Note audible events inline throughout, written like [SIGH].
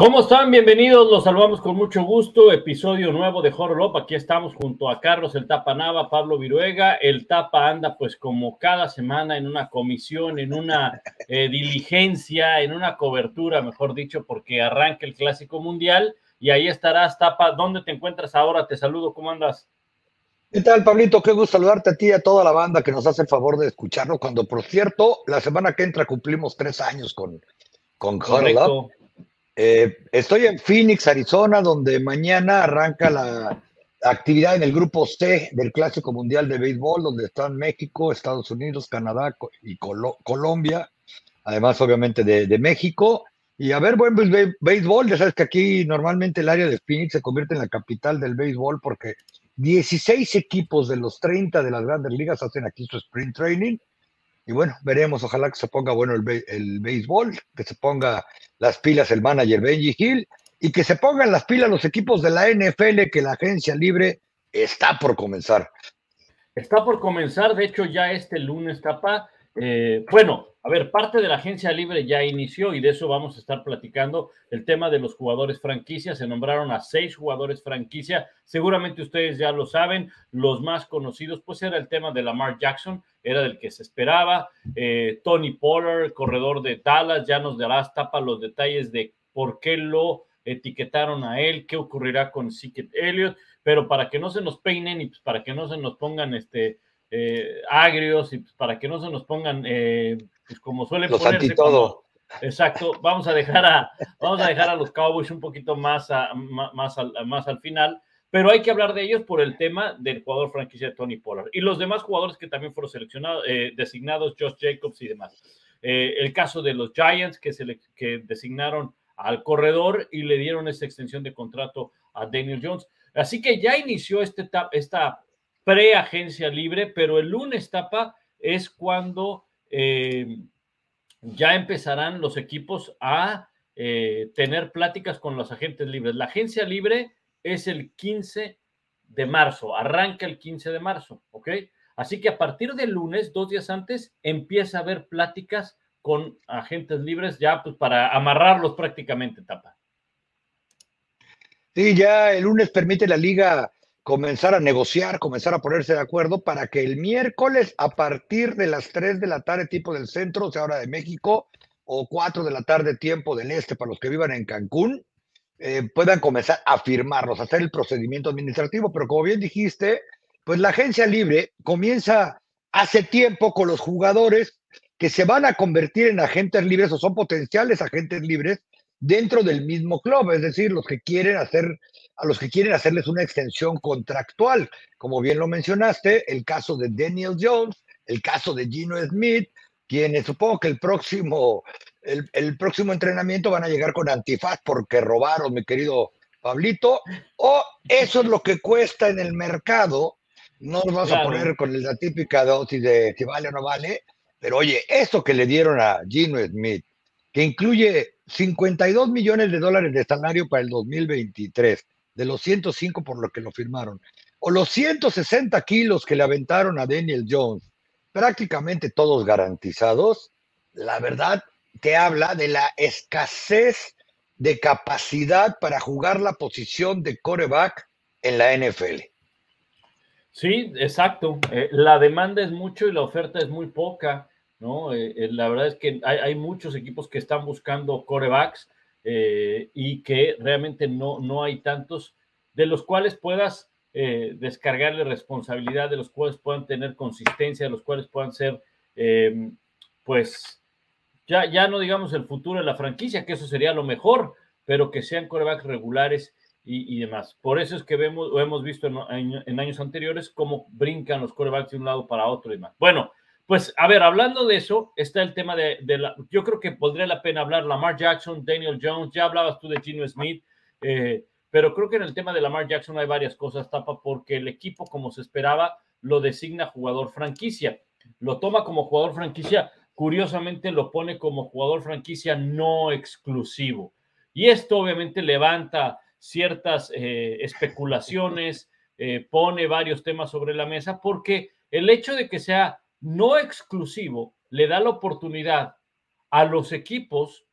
¿Cómo están? Bienvenidos, los saludamos con mucho gusto. Episodio nuevo de Horror Aquí estamos junto a Carlos el Tapa Nava, Pablo Viruega. El Tapa anda pues como cada semana en una comisión, en una eh, diligencia, en una cobertura, mejor dicho, porque arranca el Clásico Mundial y ahí estarás, Tapa. ¿Dónde te encuentras ahora? Te saludo, ¿cómo andas? ¿Qué tal, Pablito? Qué gusto saludarte a ti y a toda la banda que nos hace el favor de escucharnos. Cuando, por cierto, la semana que entra cumplimos tres años con, con Huddle eh, estoy en Phoenix, Arizona, donde mañana arranca la actividad en el grupo C del Clásico Mundial de Béisbol, donde están México, Estados Unidos, Canadá y Colombia, además obviamente de, México. Y a ver, buen béisbol, ya sabes que aquí normalmente el área de Phoenix se convierte en la capital del béisbol porque 16 equipos de los 30 de las grandes ligas hacen aquí su sprint training y bueno, veremos, ojalá que se ponga bueno el, el béisbol, que se ponga las pilas el manager Benji Hill y que se pongan las pilas los equipos de la NFL, que la agencia libre está por comenzar. Está por comenzar, de hecho ya este lunes, Tapa. Eh, bueno, a ver, parte de la agencia libre ya inició y de eso vamos a estar platicando. El tema de los jugadores franquicia, se nombraron a seis jugadores franquicia. Seguramente ustedes ya lo saben, los más conocidos, pues era el tema de Lamar Jackson, era del que se esperaba. Eh, Tony Pollard, corredor de Dallas, ya nos darás tapa los detalles de por qué lo etiquetaron a él, qué ocurrirá con Sicket Elliott, pero para que no se nos peinen y pues para que no se nos pongan este eh, agrios y pues para que no se nos pongan eh, pues como suele ponerse. todo. exacto, vamos a dejar a, vamos a dejar a los Cowboys un poquito más, a, más, al, más al final, pero hay que hablar de ellos por el tema del jugador franquicia Tony Pollard y los demás jugadores que también fueron seleccionados, eh, designados, Josh Jacobs y demás. El caso de los Giants que, se que designaron al corredor y le dieron esa extensión de contrato a Daniel Jones. Así que ya inició este, esta pre-agencia libre, pero el lunes, Tapa, es cuando eh, ya empezarán los equipos a eh, tener pláticas con los agentes libres. La agencia libre es el 15 de marzo, arranca el 15 de marzo, ¿ok? Así que a partir del lunes, dos días antes, empieza a haber pláticas con agentes libres ya pues para amarrarlos prácticamente, tapa. Sí, ya el lunes permite la liga comenzar a negociar, comenzar a ponerse de acuerdo para que el miércoles a partir de las 3 de la tarde tipo del centro, o sea, hora de México, o 4 de la tarde tiempo del este para los que vivan en Cancún, eh, puedan comenzar a firmarlos, a hacer el procedimiento administrativo. Pero como bien dijiste, pues la agencia libre comienza hace tiempo con los jugadores que se van a convertir en agentes libres o son potenciales agentes libres dentro del mismo club, es decir, los que quieren hacer, a los que quieren hacerles una extensión contractual. Como bien lo mencionaste, el caso de Daniel Jones, el caso de Gino Smith, quienes supongo que el próximo, el, próximo entrenamiento van a llegar con antifaz porque robaron, mi querido Pablito, o eso es lo que cuesta en el mercado. No nos vamos a poner con la típica dosis de si vale o no vale, pero oye, eso que le dieron a Gino Smith, que incluye 52 millones de dólares de salario para el 2023, de los 105 por lo que lo firmaron, o los 160 kilos que le aventaron a Daniel Jones, prácticamente todos garantizados, la verdad te habla de la escasez de capacidad para jugar la posición de coreback en la NFL. Sí, exacto. Eh, la demanda es mucho y la oferta es muy poca. ¿no? Eh, eh, la verdad es que hay, muchos equipos que están buscando corebacks eh, y que realmente no, no hay tantos de los cuales puedas descargarle responsabilidad, de los cuales puedan tener consistencia, de los cuales puedan ser, pues, ya, ya no digamos el futuro de la franquicia, que eso sería lo mejor, pero que sean corebacks regulares y, demás. Por eso es que vemos, hemos visto en, años anteriores cómo brincan los corebacks de un lado para otro y demás. Bueno, pues a ver, hablando de eso, está el tema de, la, yo creo que podría la pena hablar Lamar Jackson, Daniel Jones, ya hablabas tú de Gino Smith, eh, pero creo que en el tema de Lamar Jackson hay varias cosas, Tapa, porque el equipo, como se esperaba, lo designa jugador franquicia. Lo toma como jugador franquicia, curiosamente lo pone como jugador franquicia no exclusivo. Y esto obviamente levanta ciertas eh, especulaciones, eh, pone varios temas sobre la mesa, porque el hecho de que sea no exclusivo le da la oportunidad a los equipos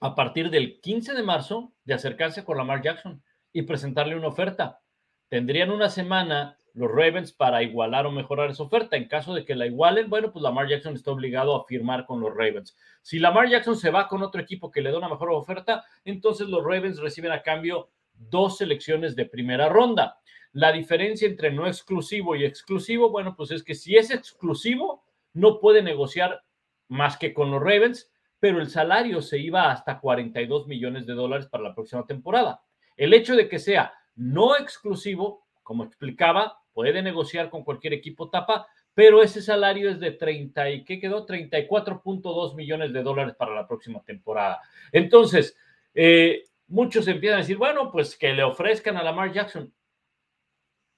a partir del 15 de marzo de acercarse con Lamar Jackson y presentarle una oferta. Tendrían una semana los Ravens para igualar o mejorar esa oferta. En caso de que la igualen, bueno, pues Lamar Jackson está obligado a firmar con los Ravens. Si Lamar Jackson se va con otro equipo que le da una mejor oferta, entonces los Ravens reciben a cambio dos selecciones de primera ronda. La diferencia entre no exclusivo y exclusivo, bueno, pues es que si es exclusivo, no puede negociar más que con los Ravens, pero el salario se iba hasta 42 millones de dólares para la próxima temporada. El hecho de que sea no exclusivo, como explicaba, puede negociar con cualquier equipo tapa, pero ese salario es de 30 y ¿qué quedó? 34.2 millones de dólares para la próxima temporada. Entonces, eh, muchos empiezan a decir, bueno, pues que le ofrezcan a Lamar Jackson.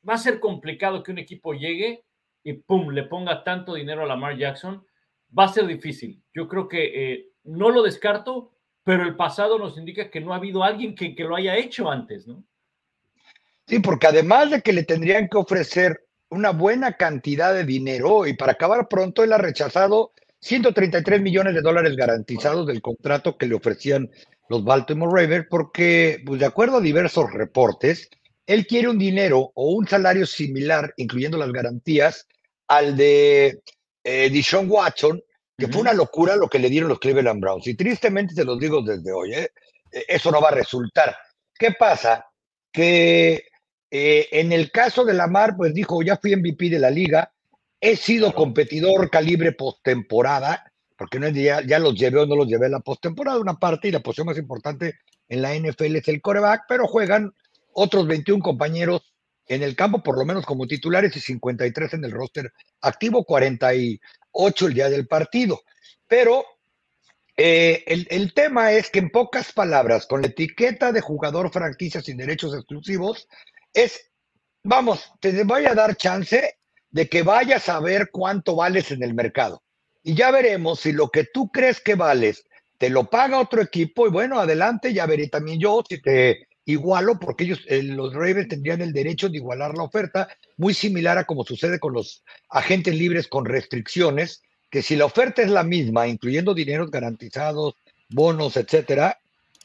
Va a ser complicado que un equipo llegue y pum, le ponga tanto dinero a Lamar Jackson. Va a ser difícil. Yo creo que eh, no lo descarto, pero el pasado nos indica que no ha habido alguien que, lo haya hecho antes, ¿no? Sí, porque además de que le tendrían que ofrecer una buena cantidad de dinero y para acabar pronto, él ha rechazado 133 millones de dólares garantizados del contrato que le ofrecían los Baltimore Ravens porque, pues de acuerdo a diversos reportes, él quiere un dinero o un salario similar, incluyendo las garantías, al de eh, Dishon Watson, que fue una locura lo que le dieron los Cleveland Browns. Y tristemente se los digo desde hoy, ¿eh? eso no va a resultar. ¿Qué pasa? Que eh, en el caso de Lamar, pues dijo, ya fui MVP de la liga, he sido competidor calibre postemporada, porque no es ya, ya los llevé o no los llevé a la postemporada, una parte y la posición más importante en la NFL es el coreback, pero juegan otros 21 compañeros en el campo, por lo menos como titulares, y 53 en el roster activo, 48 el día del partido. Pero eh, el, el, tema es que en pocas palabras, con la etiqueta de jugador franquicia sin derechos exclusivos, es, vamos, te voy a dar chance de que vayas a ver cuánto vales en el mercado. Y ya veremos si lo que tú crees que vales te lo paga otro equipo y bueno, adelante, ya veré también yo si te igualo, porque ellos, eh, los Ravens tendrían el derecho de igualar la oferta, muy similar a como sucede con los agentes libres con restricciones, que si la oferta es la misma, incluyendo dineros garantizados, bonos, etcétera,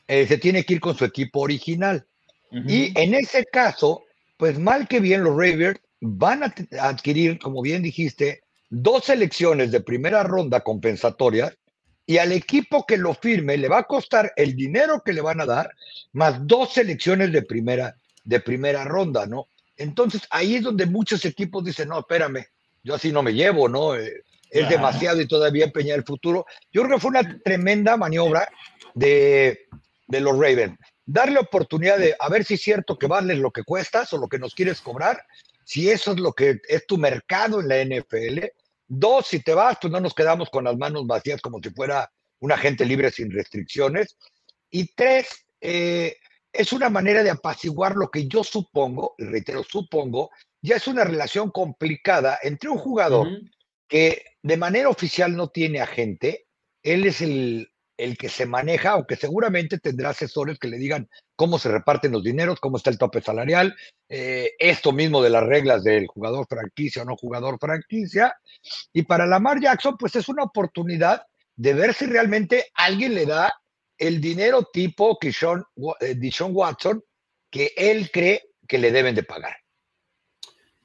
eh, se tiene que ir con su equipo original. Y en ese caso, pues mal que bien los Ravens van a adquirir, como bien dijiste, dos selecciones de primera ronda compensatorias y al equipo que lo firme le va a costar el dinero que le van a dar más dos selecciones de primera, de primera ronda, ¿no? Entonces ahí es donde muchos equipos dicen, no, espérame, yo así no me llevo, ¿no? Eh, es demasiado y todavía empeñar el futuro. Yo creo que fue una tremenda maniobra de, de los Ravens darle oportunidad de a ver si es cierto que vales lo que cuestas o lo que nos quieres cobrar, si eso es lo que es tu mercado en la NFL. Dos, si te vas, pues no nos quedamos con las manos vacías como si fuera un agente libre sin restricciones. Y tres, eh, es una manera de apaciguar lo que yo supongo, y reitero, supongo, ya es una relación complicada entre un jugador que de manera oficial no tiene agente, él es el el que se maneja, aunque seguramente tendrá asesores que le digan cómo se reparten los dineros, cómo está el tope salarial, eh, esto mismo de las reglas del jugador franquicia o no jugador franquicia. Y para Lamar Jackson, pues es una oportunidad de ver si realmente alguien le da el dinero tipo que eh, Watson que él cree que le deben de pagar.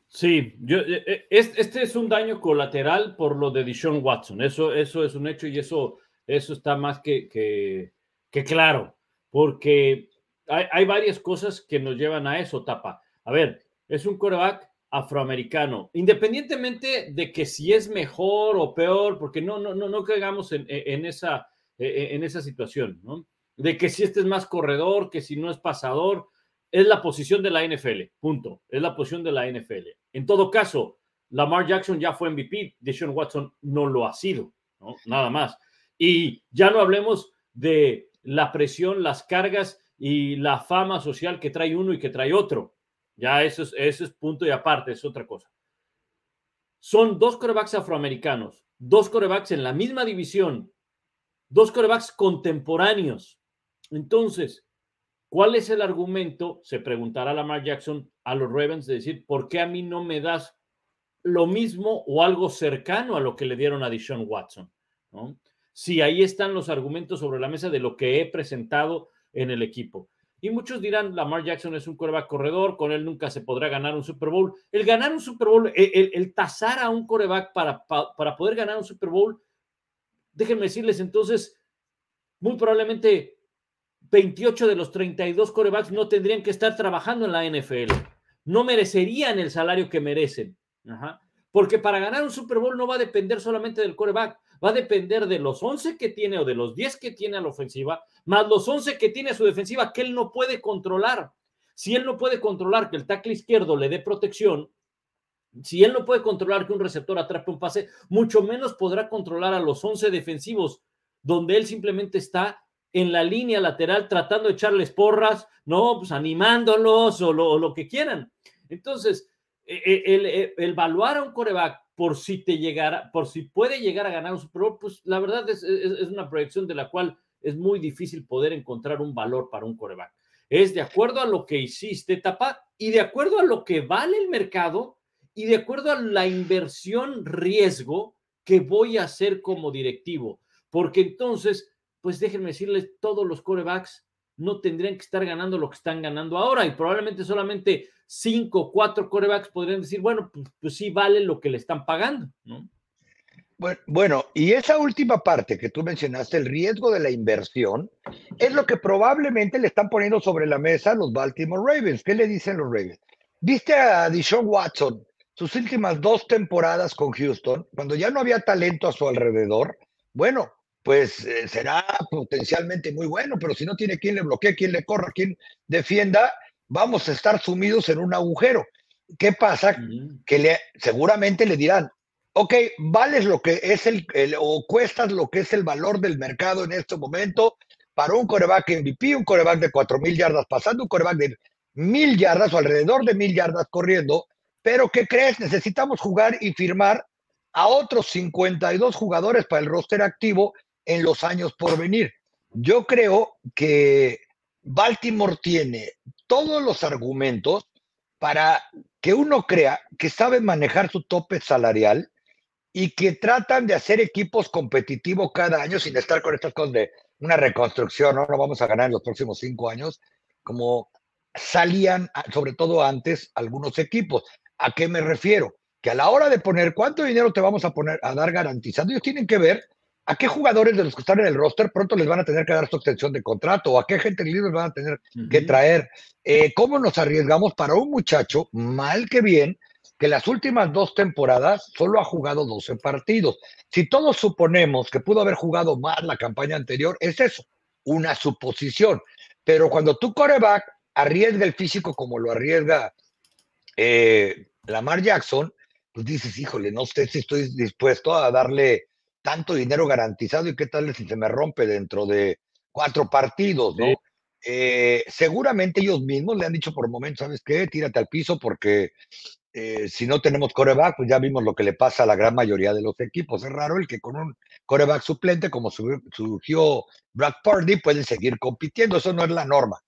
Sí, yo, eh, este es un daño colateral por lo de Dishon Watson. Eso, eso es un hecho y eso eso está más que, que, claro, porque hay, varias cosas que nos llevan a eso, Tapa. A ver, es un coreback afroamericano, independientemente de que si es mejor o peor, porque no, no, no, no caigamos en, esa, en esa situación, ¿no? de que si este es más corredor, que si no es pasador, es la posición de la NFL, punto, es la posición de la NFL. En todo caso, Lamar Jackson ya fue MVP, Deshaun Watson no lo ha sido, ¿no? nada más. Y ya no hablemos de la presión, las cargas y la fama social que trae uno y que trae otro. Ya eso es, eso es punto y aparte, es otra cosa. Son dos corebacks afroamericanos, dos corebacks en la misma división, dos corebacks contemporáneos. Entonces, ¿cuál es el argumento? Se preguntará Lamar Jackson a los Ravens de decir, ¿por qué a mí no me das lo mismo o algo cercano a lo que le dieron a Deshaun Watson? Si ahí están los argumentos sobre la mesa de lo que he presentado en el equipo. Y muchos dirán, Lamar Jackson es un coreback corredor, con él nunca se podrá ganar un Super Bowl. El ganar un Super Bowl, el, el, tasar a un coreback para, para, poder ganar un Super Bowl, déjenme decirles entonces, muy probablemente 28 de los 32 corebacks no tendrían que estar trabajando en la NFL. No merecerían el salario que merecen. Porque para ganar un Super Bowl no va a depender solamente del coreback, va a depender de los 11 que tiene o de los 10 que tiene a la ofensiva, más los 11 que tiene a su defensiva que él no puede controlar. Si él no puede controlar que el tackle izquierdo le dé protección, si él no puede controlar que un receptor atrape un pase, mucho menos podrá controlar a los 11 defensivos, donde él simplemente está en la línea lateral tratando de echarles porras, no, pues animándolos o lo, lo que quieran. Entonces, el, el, el, evaluar a un coreback por si te llegara, por si puede llegar a ganar un Super Bowl, pues la verdad es, es, es, una proyección de la cual es muy difícil poder encontrar un valor para un coreback. Es de acuerdo a lo que hiciste, Tapa, y de acuerdo a lo que vale el mercado y de acuerdo a la inversión riesgo que voy a hacer como directivo. Porque entonces, pues déjenme decirles, todos los corebacks no tendrían que estar ganando lo que están ganando ahora y probablemente solamente cinco cuatro corebacks podrían decir, bueno, pues, pues, sí vale lo que le están pagando, ¿no? Bueno, bueno, y esa última parte que tú mencionaste, el riesgo de la inversión, es lo que probablemente le están poniendo sobre la mesa los Baltimore Ravens. ¿Qué le dicen los Ravens? Viste a Deshaun Watson, sus últimas dos temporadas con Houston, cuando ya no había talento a su alrededor, bueno, pues eh, será potencialmente muy bueno, pero si no tiene quien le bloquee, quien le corra, quien defienda, vamos a estar sumidos en un agujero. ¿Qué pasa? Que le, seguramente le dirán, ok, vales lo que es el, el, o cuestas lo que es el valor del mercado en este momento para un coreback MVP, un coreback de cuatro mil yardas pasando, un coreback de mil yardas o alrededor de mil yardas corriendo, pero ¿qué crees? Necesitamos jugar y firmar a otros 52 jugadores para el roster activo en los años por venir. Yo creo que Baltimore tiene todos los argumentos para que uno crea que sabe manejar su tope salarial y que tratan de hacer equipos competitivos cada año sin estar con estas cosas de una reconstrucción, no, no vamos a ganar en los próximos cinco años, como salían, sobre todo antes, algunos equipos. ¿A qué me refiero? Que a la hora de poner cuánto dinero te vamos a poner a dar garantizado, ellos tienen que ver ¿A qué jugadores de los que están en el roster pronto les van a tener que dar su extensión de contrato? ¿O a qué gente libre van a tener que traer? Eh, ¿Cómo nos arriesgamos para un muchacho, mal que bien, que las últimas dos temporadas solo ha jugado 12 partidos? Si todos suponemos que pudo haber jugado más la campaña anterior, es eso, una suposición. Pero cuando tu coreback arriesga el físico como lo arriesga eh, Lamar Jackson, pues dices, híjole, no sé si estoy dispuesto a darle tanto dinero garantizado y qué tal si se me rompe dentro de cuatro partidos, ¿no? Sí. Eh, seguramente ellos mismos le han dicho por momentos, ¿sabes qué? Tírate al piso porque eh, si no tenemos coreback, pues ya vimos lo que le pasa a la gran mayoría de los equipos. Es raro el que con un coreback suplente, como surgió Brad Purdy, pueden seguir compitiendo. Eso no es la norma.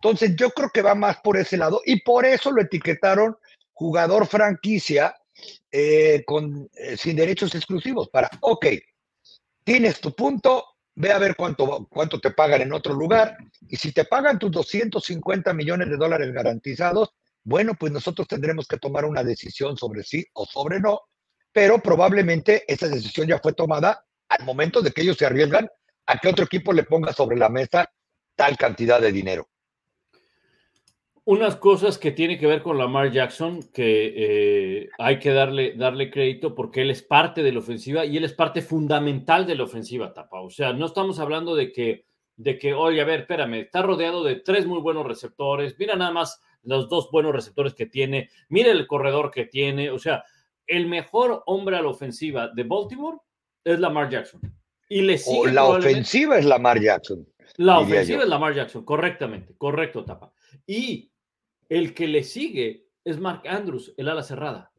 Entonces, yo creo que va más por ese lado y por eso lo etiquetaron jugador franquicia eh, con, eh, sin derechos exclusivos para, ok, tienes tu punto, ve a ver cuánto, cuánto te pagan en otro lugar y si te pagan tus 250 millones de dólares garantizados, bueno, pues nosotros tendremos que tomar una decisión sobre sí o sobre no, pero probablemente esa decisión ya fue tomada al momento de que ellos se arriesgan a que otro equipo le ponga sobre la mesa tal cantidad de dinero unas cosas que tiene que ver con Lamar Jackson, que eh, hay que darle, darle crédito porque él es parte de la ofensiva y él es parte fundamental de la ofensiva, Tapa. O sea, no estamos hablando de que de que, oye, a ver, espérame, está rodeado de tres muy buenos receptores, mira nada más los dos buenos receptores que tiene, mira el corredor que tiene, o sea, el mejor hombre a la ofensiva de Baltimore es Lamar Jackson. Y le sigue o la ofensiva es Lamar Jackson. La ofensiva es Lamar Jackson, correctamente, correcto, Tapa. Y el que le sigue es Mark Andrews, el ala cerrada.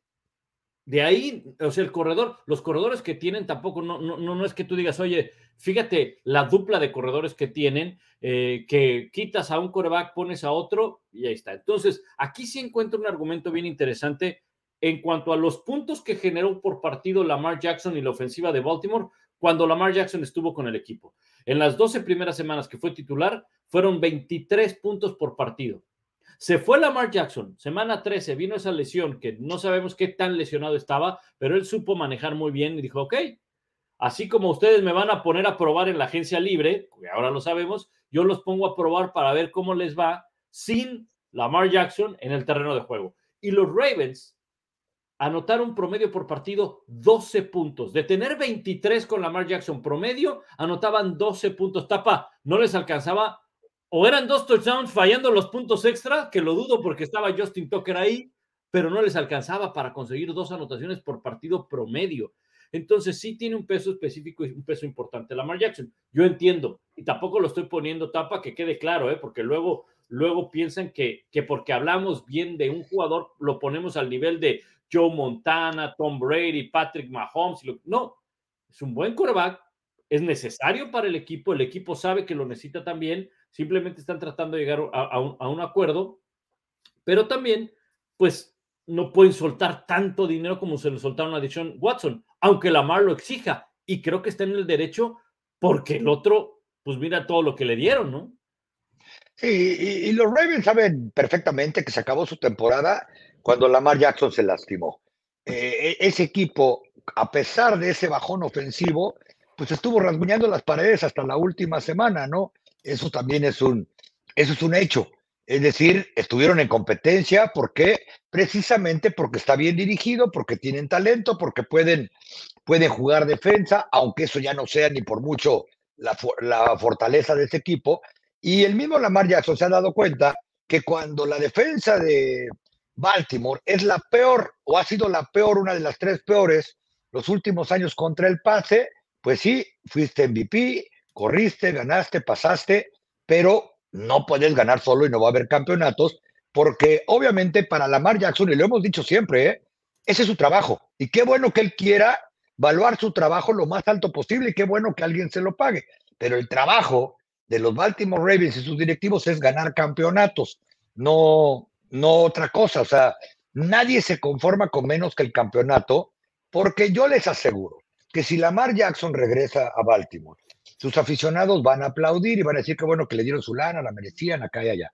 De ahí, o sea, el corredor, los corredores que tienen tampoco, no, no, no es que tú digas, oye, fíjate la dupla de corredores que tienen, eh, que quitas a un coreback, pones a otro y ahí está. Entonces, aquí sí encuentro un argumento bien interesante en cuanto a los puntos que generó por partido Lamar Jackson y la ofensiva de Baltimore cuando Lamar Jackson estuvo con el equipo. En las 12 primeras semanas que fue titular, fueron 23 puntos por partido. Se fue Lamar Jackson, semana 13, vino esa lesión que no sabemos qué tan lesionado estaba, pero él supo manejar muy bien y dijo, ok, así como ustedes me van a poner a probar en la agencia libre, que ahora lo sabemos, yo los pongo a probar para ver cómo les va sin Lamar Jackson en el terreno de juego. Y los Ravens anotaron promedio por partido 12 puntos. De tener 23 con Lamar Jackson promedio, anotaban 12 puntos. Tapa, no les alcanzaba o eran dos touchdowns fallando los puntos extra, que lo dudo porque estaba Justin Tucker ahí, pero no les alcanzaba para conseguir dos anotaciones por partido promedio. Entonces sí tiene un peso específico y un peso importante Lamar Jackson. Yo entiendo y tampoco lo estoy poniendo tapa que quede claro, ¿eh? porque luego, luego piensan que, que porque hablamos bien de un jugador lo ponemos al nivel de Joe Montana, Tom Brady, Patrick Mahomes. No, es un buen quarterback, es necesario para el equipo, el equipo sabe que lo necesita también, simplemente están tratando de llegar a, un, acuerdo, pero también, pues, no pueden soltar tanto dinero como se le soltaron a Deshaun Watson, aunque Lamar lo exija, y creo que está en el derecho porque el otro, pues mira todo lo que le dieron, ¿no? Sí, y, los Ravens saben perfectamente que se acabó su temporada cuando Lamar Jackson se lastimó. Eh, e, ese equipo, a pesar de ese bajón ofensivo, pues estuvo rasguñando las paredes hasta la última semana, ¿no? Eso también es un, eso es un hecho. Es decir, estuvieron en competencia, ¿por qué? Precisamente porque está bien dirigido, porque tienen talento, porque pueden, pueden jugar defensa, aunque eso ya no sea ni por mucho la, la fortaleza de ese equipo. Y el mismo Lamar Jackson se ha dado cuenta que cuando la defensa de Baltimore es la peor o ha sido la peor, una de las tres peores los últimos años contra el pase, pues sí, fuiste MVP, corriste, ganaste, pasaste, pero no puedes ganar solo y no va a haber campeonatos, porque obviamente para Lamar Jackson, y lo hemos dicho siempre, ¿eh? ese es su trabajo. Y qué bueno que él quiera evaluar su trabajo lo más alto posible y qué bueno que alguien se lo pague. Pero el trabajo de los Baltimore Ravens y sus directivos es ganar campeonatos, no, no otra cosa. O sea, nadie se conforma con menos que el campeonato, porque yo les aseguro que si Lamar Jackson regresa a Baltimore, sus aficionados van a aplaudir y van a decir que bueno que le dieron su lana, la merecían acá y allá.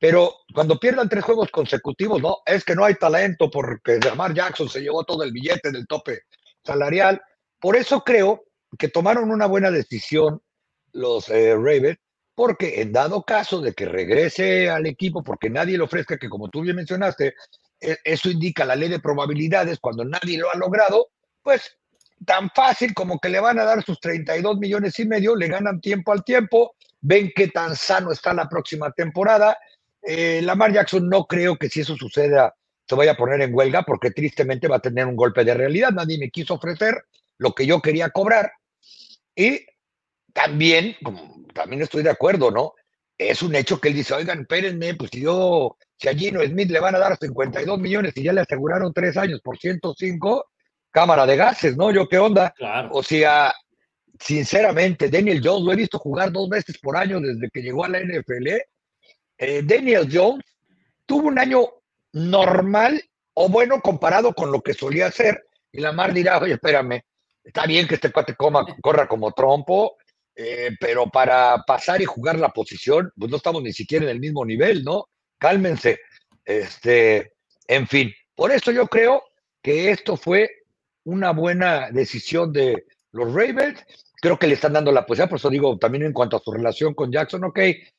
Pero cuando pierdan tres juegos consecutivos, no, es que no hay talento porque Lamar Jackson se llevó todo el billete del tope salarial. Por eso creo que tomaron una buena decisión los eh, Ravens, porque en dado caso de que regrese al equipo, porque nadie le ofrezca, que como tú bien mencionaste, e, eso indica la ley de probabilidades, cuando nadie lo ha logrado, pues tan fácil como que le van a dar sus 32 millones y medio, le ganan tiempo al tiempo, ven qué tan sano está la próxima temporada eh, Lamar Jackson no creo que si eso suceda se vaya a poner en huelga porque tristemente va a tener un golpe de realidad. Nadie me quiso ofrecer lo que yo quería cobrar. Y también, como, también estoy de acuerdo, ¿no? Es un hecho que él dice, oigan, espérenme, pues si yo, si a Gino Smith le van a dar 52 millones y ya le aseguraron tres años por 105, cámara de gases, ¿no? Yo qué onda. O sea, sinceramente, Daniel Jones lo he visto jugar dos veces por año desde que llegó a la NFL eh, Daniel Jones tuvo un año normal o bueno comparado con lo que solía hacer. Y la Mar dirá, oye, espérame, está bien que este cuate corra como trompo, eh, pero para pasar y jugar la posición, pues no estamos ni siquiera en el mismo nivel, ¿no? Cálmense. Este, en fin, por eso yo creo que esto fue una buena decisión de los Ravens. Creo que le están dando la posibilidad, por eso digo también en cuanto a su relación con Jackson, ok,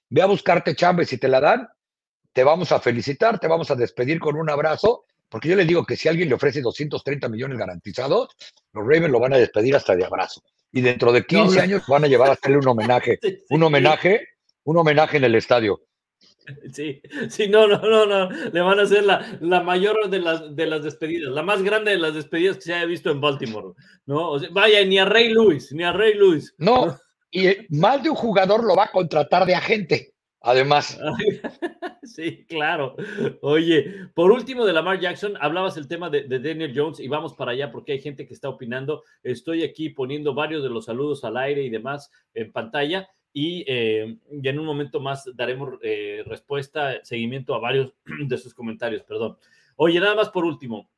ve a buscarte chamba y si te la dan, te vamos a felicitar, te vamos a despedir con un abrazo, porque yo les digo que si alguien le ofrece 230 millones garantizados, los Ravens lo van a despedir hasta de abrazo. Y dentro de 15 años van a llevar a hacerle un homenaje, [LAUGHS] un homenaje, un homenaje en el estadio. [LAUGHS] Sí, sí, no, no, no, no. Le van a hacer la, la mayor de las, de las despedidas, la más grande de las despedidas que se haya visto en Baltimore. ¿no? vaya, ni a Rey Luis, ni a Rey Luis. No, y más de un jugador lo va a contratar de agente, además. [LAUGHS] Sí, claro. Oye, por último de Lamar Jackson, hablabas el tema de, de, Daniel Jones y vamos para allá porque hay gente que está opinando. Estoy aquí poniendo varios de los saludos al aire y demás en pantalla y, eh, en un momento más daremos eh, respuesta, seguimiento a varios [CLEARS THROAT] de sus comentarios, perdón. Oye, nada más por último,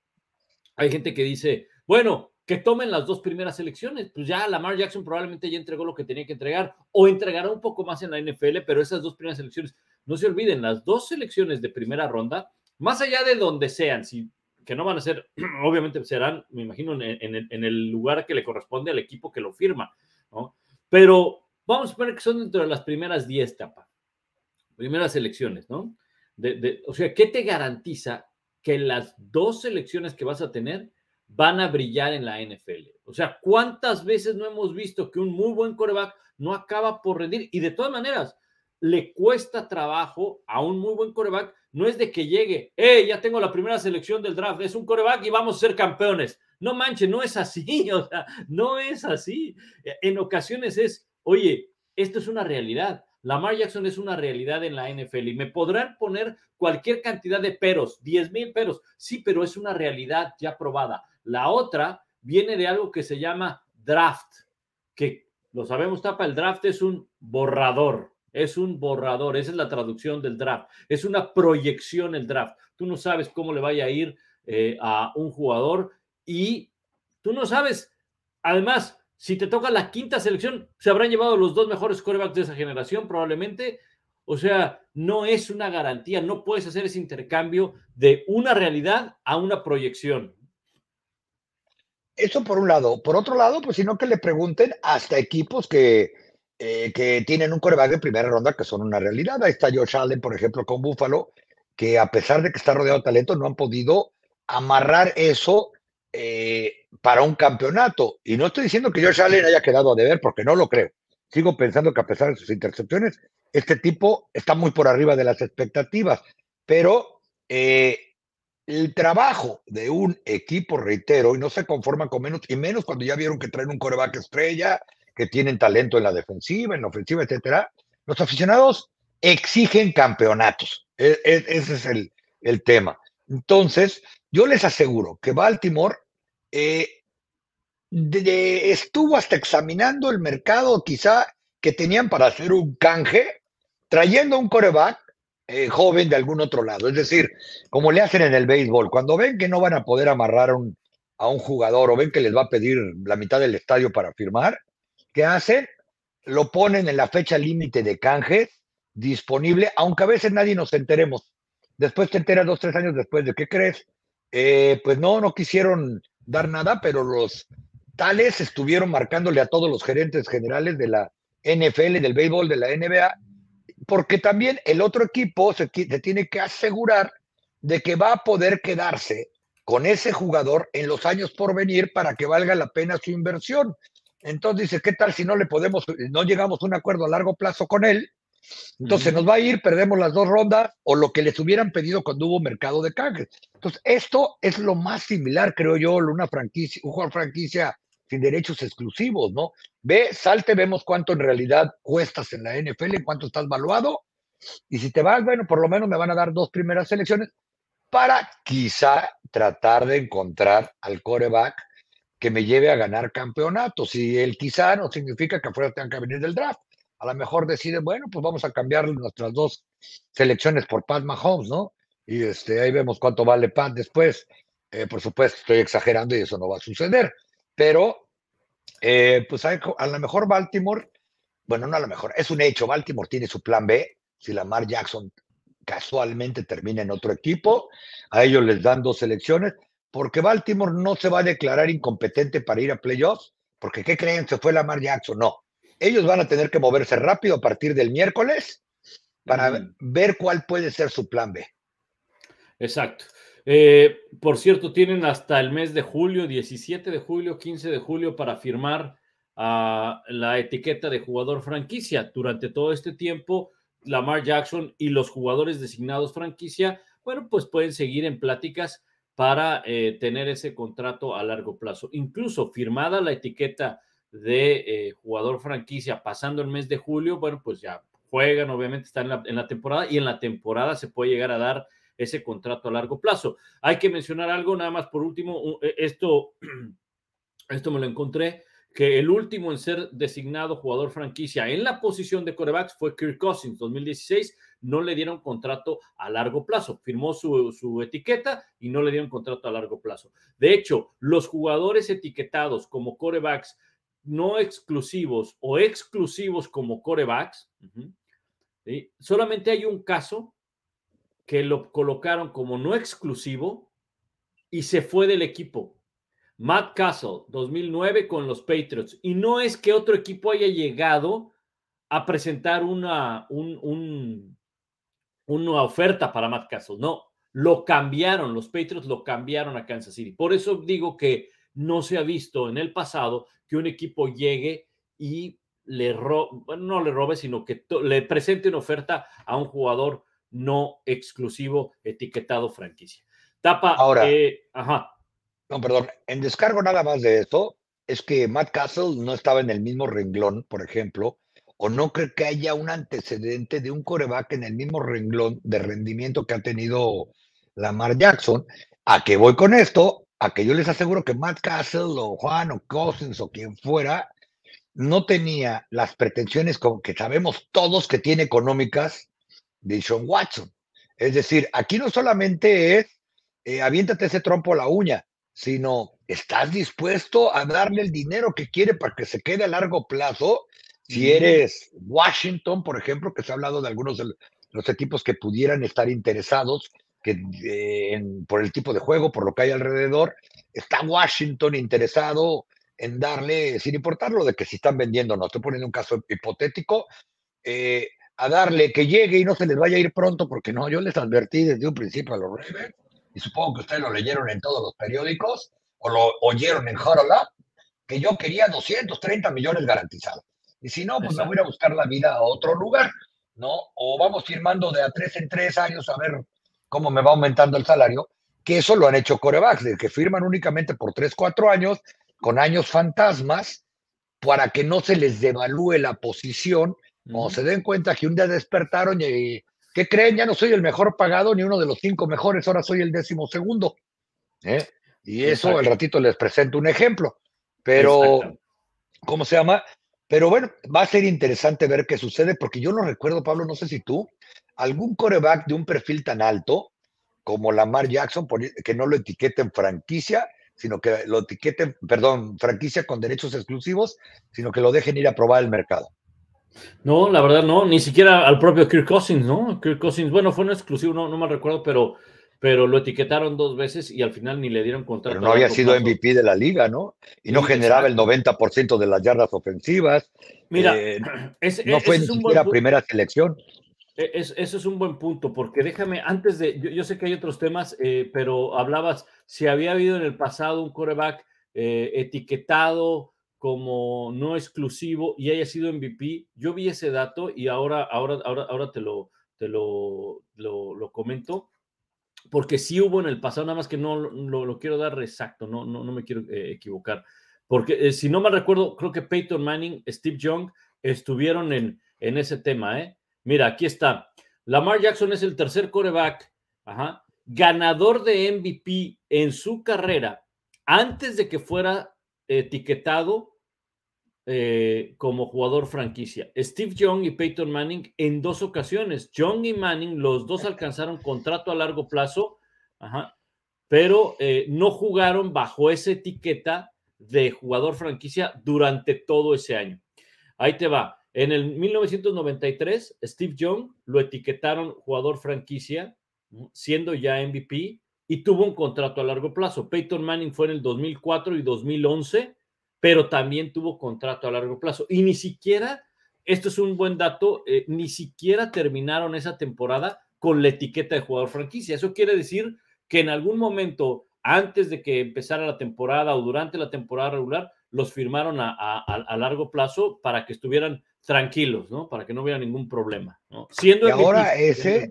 hay gente que dice, bueno, que tomen las dos primeras elecciones, pues ya Lamar Jackson probablemente ya entregó lo que tenía que entregar o entregará un poco más en la NFL, pero esas dos primeras elecciones, no se olviden, las dos selecciones de primera ronda, más allá de donde sean, si, que no van a ser, [CLEARS THROAT] obviamente serán, me imagino, en, en, en el lugar que le corresponde al equipo que lo firma, ¿no? Pero Vamos a suponer que son dentro de las primeras 10 tapas, primeras elecciones, ¿no? o sea, ¿qué te garantiza que las dos selecciones que vas a tener van a brillar en la NFL? O sea, ¿cuántas veces no hemos visto que un muy buen coreback no acaba por rendir? Y de todas maneras, le cuesta trabajo a un muy buen coreback. No es de que llegue, eh, ya tengo la primera selección del draft, es un coreback y vamos a ser campeones. No manche, no es así, [LAUGHS] o sea, no es así. En ocasiones es, oye, esto es una realidad. Lamar Jackson es una realidad en la NFL y me podrán poner cualquier cantidad de peros, 10 mil peros. Sí, pero es una realidad ya probada. La otra viene de algo que se llama draft, que lo sabemos, Tapa, el draft es un borrador, es un borrador, esa es la traducción del draft, es una proyección el draft. Tú no sabes cómo le vaya a ir eh, a un jugador y tú no sabes, además, si te toca la quinta selección, se habrán llevado los dos mejores corebacks de esa generación, probablemente. O sea, no es una garantía, no puedes hacer ese intercambio de una realidad a una proyección. Eso por un lado. Por otro lado, pues sino que le pregunten hasta equipos que, eh, que tienen un coreback de primera ronda que son una realidad. Ahí está Josh Allen, por ejemplo, con Buffalo, que a pesar de que está rodeado de talento, no han podido amarrar eso eh, para un campeonato. Y no estoy diciendo que Josh Allen haya quedado a deber, porque no lo creo. Sigo pensando que a pesar de sus intercepciones, este tipo está muy por arriba de las expectativas. Pero eh, el trabajo de un equipo, reitero, y no se conforman con menos, y menos cuando ya vieron que traen un coreback estrella, que tienen talento en la defensiva, en la ofensiva, etcétera, los aficionados exigen campeonatos. E, e, ese es el, el tema. Entonces, yo les aseguro que Baltimore eh, estuvo hasta examinando el mercado quizá que tenían para hacer un canje, trayendo un coreback eh, joven de algún otro lado. Es decir, como le hacen en el béisbol, cuando ven que no van a poder amarrar a un, jugador o ven que les va a pedir la mitad del estadio para firmar, ¿qué hacen? Lo ponen en la fecha límite de canje disponible, aunque a veces nadie nos enteremos. Después te enteras dos, tres años después de qué crees. Eh, pues no, no quisieron dar nada, pero los tales estuvieron marcándole a todos los gerentes generales de la NFL, del béisbol, de la NBA, porque también el otro equipo se, tiene que asegurar de que va a poder quedarse con ese jugador en los años por venir para que valga la pena su inversión. Entonces dice, ¿qué tal si no le podemos, no llegamos a un acuerdo a largo plazo con él? Entonces nos va a ir, perdemos las dos rondas o lo que les hubieran pedido cuando hubo mercado de canjes. Entonces, esto es lo más similar, creo yo, una franquicia, un jugador franquicia sin derechos exclusivos, ¿no? Ve, salte, vemos cuánto en realidad cuestas en la NFL, en cuánto estás valuado. Y si te vas, bueno, por lo menos me van a dar dos primeras selecciones para quizá tratar de encontrar al coreback que me lleve a ganar campeonatos. Y el quizá no significa que afuera tengan que venir del draft a lo mejor deciden, bueno, pues vamos a cambiar nuestras dos selecciones por Pat Mahomes, ¿no? Y este, ahí vemos cuánto vale Pat después. Eh, por supuesto, estoy exagerando y eso no va a suceder, pero eh, pues a, a lo mejor Baltimore bueno, no a lo mejor, es un hecho, Baltimore tiene su plan B, si Lamar Jackson casualmente termina en otro equipo, a ellos les dan dos selecciones, porque Baltimore no se va a declarar incompetente para ir a playoffs, porque ¿qué creen? Se fue Lamar Jackson, no. Ellos van a tener que moverse rápido a partir del miércoles para ver cuál puede ser su plan B. Exacto. Eh, por cierto, tienen hasta el mes de julio, 17 de julio, 15 de julio, para firmar a la etiqueta de jugador franquicia. Durante todo este tiempo, Lamar Jackson y los jugadores designados franquicia, bueno, pues pueden seguir en pláticas para eh, tener ese contrato a largo plazo. Incluso firmada la etiqueta de eh, jugador franquicia pasando el mes de julio, bueno, pues ya juegan, obviamente están en la temporada y en la temporada se puede llegar a dar ese contrato a largo plazo. Hay que mencionar algo, nada más por último, e, esto, [CLEARS THROAT] esto me lo encontré, que el último en ser designado jugador franquicia en la posición de corebacks fue Kirk Cousins, 2016, no le dieron contrato a largo plazo, firmó su, su, etiqueta y no le dieron contrato a largo plazo. De hecho, los jugadores etiquetados como corebacks no exclusivos o exclusivos como corebacks, solamente hay un caso que lo colocaron como no exclusivo y se fue del equipo. Matt Castle, 2009 con los Patriots. Y no es que otro equipo haya llegado a presentar una, un, una oferta para Matt Castle. No, lo cambiaron, los Patriots lo cambiaron a Kansas City. Por eso digo que no se ha visto en el pasado que un equipo llegue y le robe, no le robe, sino que le presente una oferta a un jugador no exclusivo etiquetado franquicia. Tapa. Ahora, eh, ajá. No, perdón. En descargo nada más de esto, es que Matt Castle no estaba en el mismo renglón, por ejemplo, o no creo que haya un antecedente de un coreback en el mismo renglón de rendimiento que ha tenido Lamar Jackson. ¿A qué voy con esto? A que yo les aseguro que Matt Castle o Juan o Cousins o quien fuera no tenía las pretensiones como que sabemos todos que tiene económicas de Sean Watson. Es decir, aquí no solamente es eh, aviéntate ese trompo a la uña, sino estás dispuesto a darle el dinero que quiere para que se quede a largo plazo. Si eres Washington, por ejemplo, que se ha hablado de algunos de los equipos que pudieran estar interesados que, eh, por el tipo de juego, por lo que hay alrededor, está Washington interesado en darle, sin importarlo de que si están vendiendo o no, estoy poniendo un caso hipotético, eh, a darle que llegue y no se les vaya a ir pronto, porque no, yo les advertí desde un principio a los Ravens, y supongo que ustedes lo leyeron en todos los periódicos o lo oyeron en Huddle que yo quería 230 millones garantizados. Y si no, pues me voy a buscar la vida a otro lugar, ¿no? O vamos firmando de a tres en tres años a ver cómo me va aumentando el salario, que eso lo han hecho corebacks, de que firman únicamente por tres, cuatro años, con años fantasmas, para que no se les devalúe la posición o se den cuenta que un día despertaron y, ¿qué creen? Ya no soy el mejor pagado ni uno de los cinco mejores, ahora soy el décimo segundo. ¿eh? Y eso al ratito les presento un ejemplo. Pero, ¿cómo se llama? Pero bueno, va a ser interesante ver qué sucede, porque yo no recuerdo, Pablo, no sé si tú, algún coreback de un perfil tan alto como Lamar Jackson, que no lo etiqueten franquicia, sino que lo etiqueten, perdón, franquicia con derechos exclusivos, sino que lo dejen ir a probar el mercado. No, la verdad no, ni siquiera al propio Kirk Cousins, ¿no? Kirk Cousins, bueno, fue un exclusivo, no, no me recuerdo, pero, pero lo etiquetaron dos veces y al final ni le dieron contrato. Pero no había sido MVP de la liga, ¿no? Y no generaba el 90% de las yardas ofensivas. Mira, eh, [CLEARS THROAT] no fue ni siquiera primera selección. E, es, eso es un buen punto, porque déjame, antes de, yo, sé que hay otros temas, eh, pero hablabas, si había habido en el pasado un coreback eh, etiquetado como no exclusivo y haya sido MVP. Yo vi ese dato y ahora, ahora, ahora, ahora te, lo, te lo, lo, comento, porque sí hubo en el pasado, nada más que no lo, quiero dar exacto, no, no, no me quiero eh, equivocar. Porque si no me recuerdo, creo que Peyton Manning, Steve Young estuvieron en, en ese tema. ¿eh? Mira, aquí está. Lamar Jackson es el tercer coreback, ganador de MVP en su carrera antes de que fuera etiquetado eh, como jugador franquicia. Steve Young y Peyton Manning en dos ocasiones. Young y Manning, los dos alcanzaron contrato a largo plazo, pero eh, no jugaron bajo esa etiqueta de jugador franquicia durante todo ese año. Ahí te va. En el 1993, Steve Young lo etiquetaron jugador franquicia, siendo ya MVP, y tuvo un contrato a largo plazo. Peyton Manning fue en el 2004 y 2011, pero también tuvo contrato a largo plazo. Y ni siquiera, esto es un buen dato, eh, ni siquiera terminaron esa temporada con la etiqueta de jugador franquicia. Eso quiere decir que en algún momento, antes de que empezara la temporada o durante la temporada regular, los firmaron a, largo plazo para que estuvieran tranquilos, ¿no? Para que no hubiera ningún problema, ¿no? Siendo y ahora ese,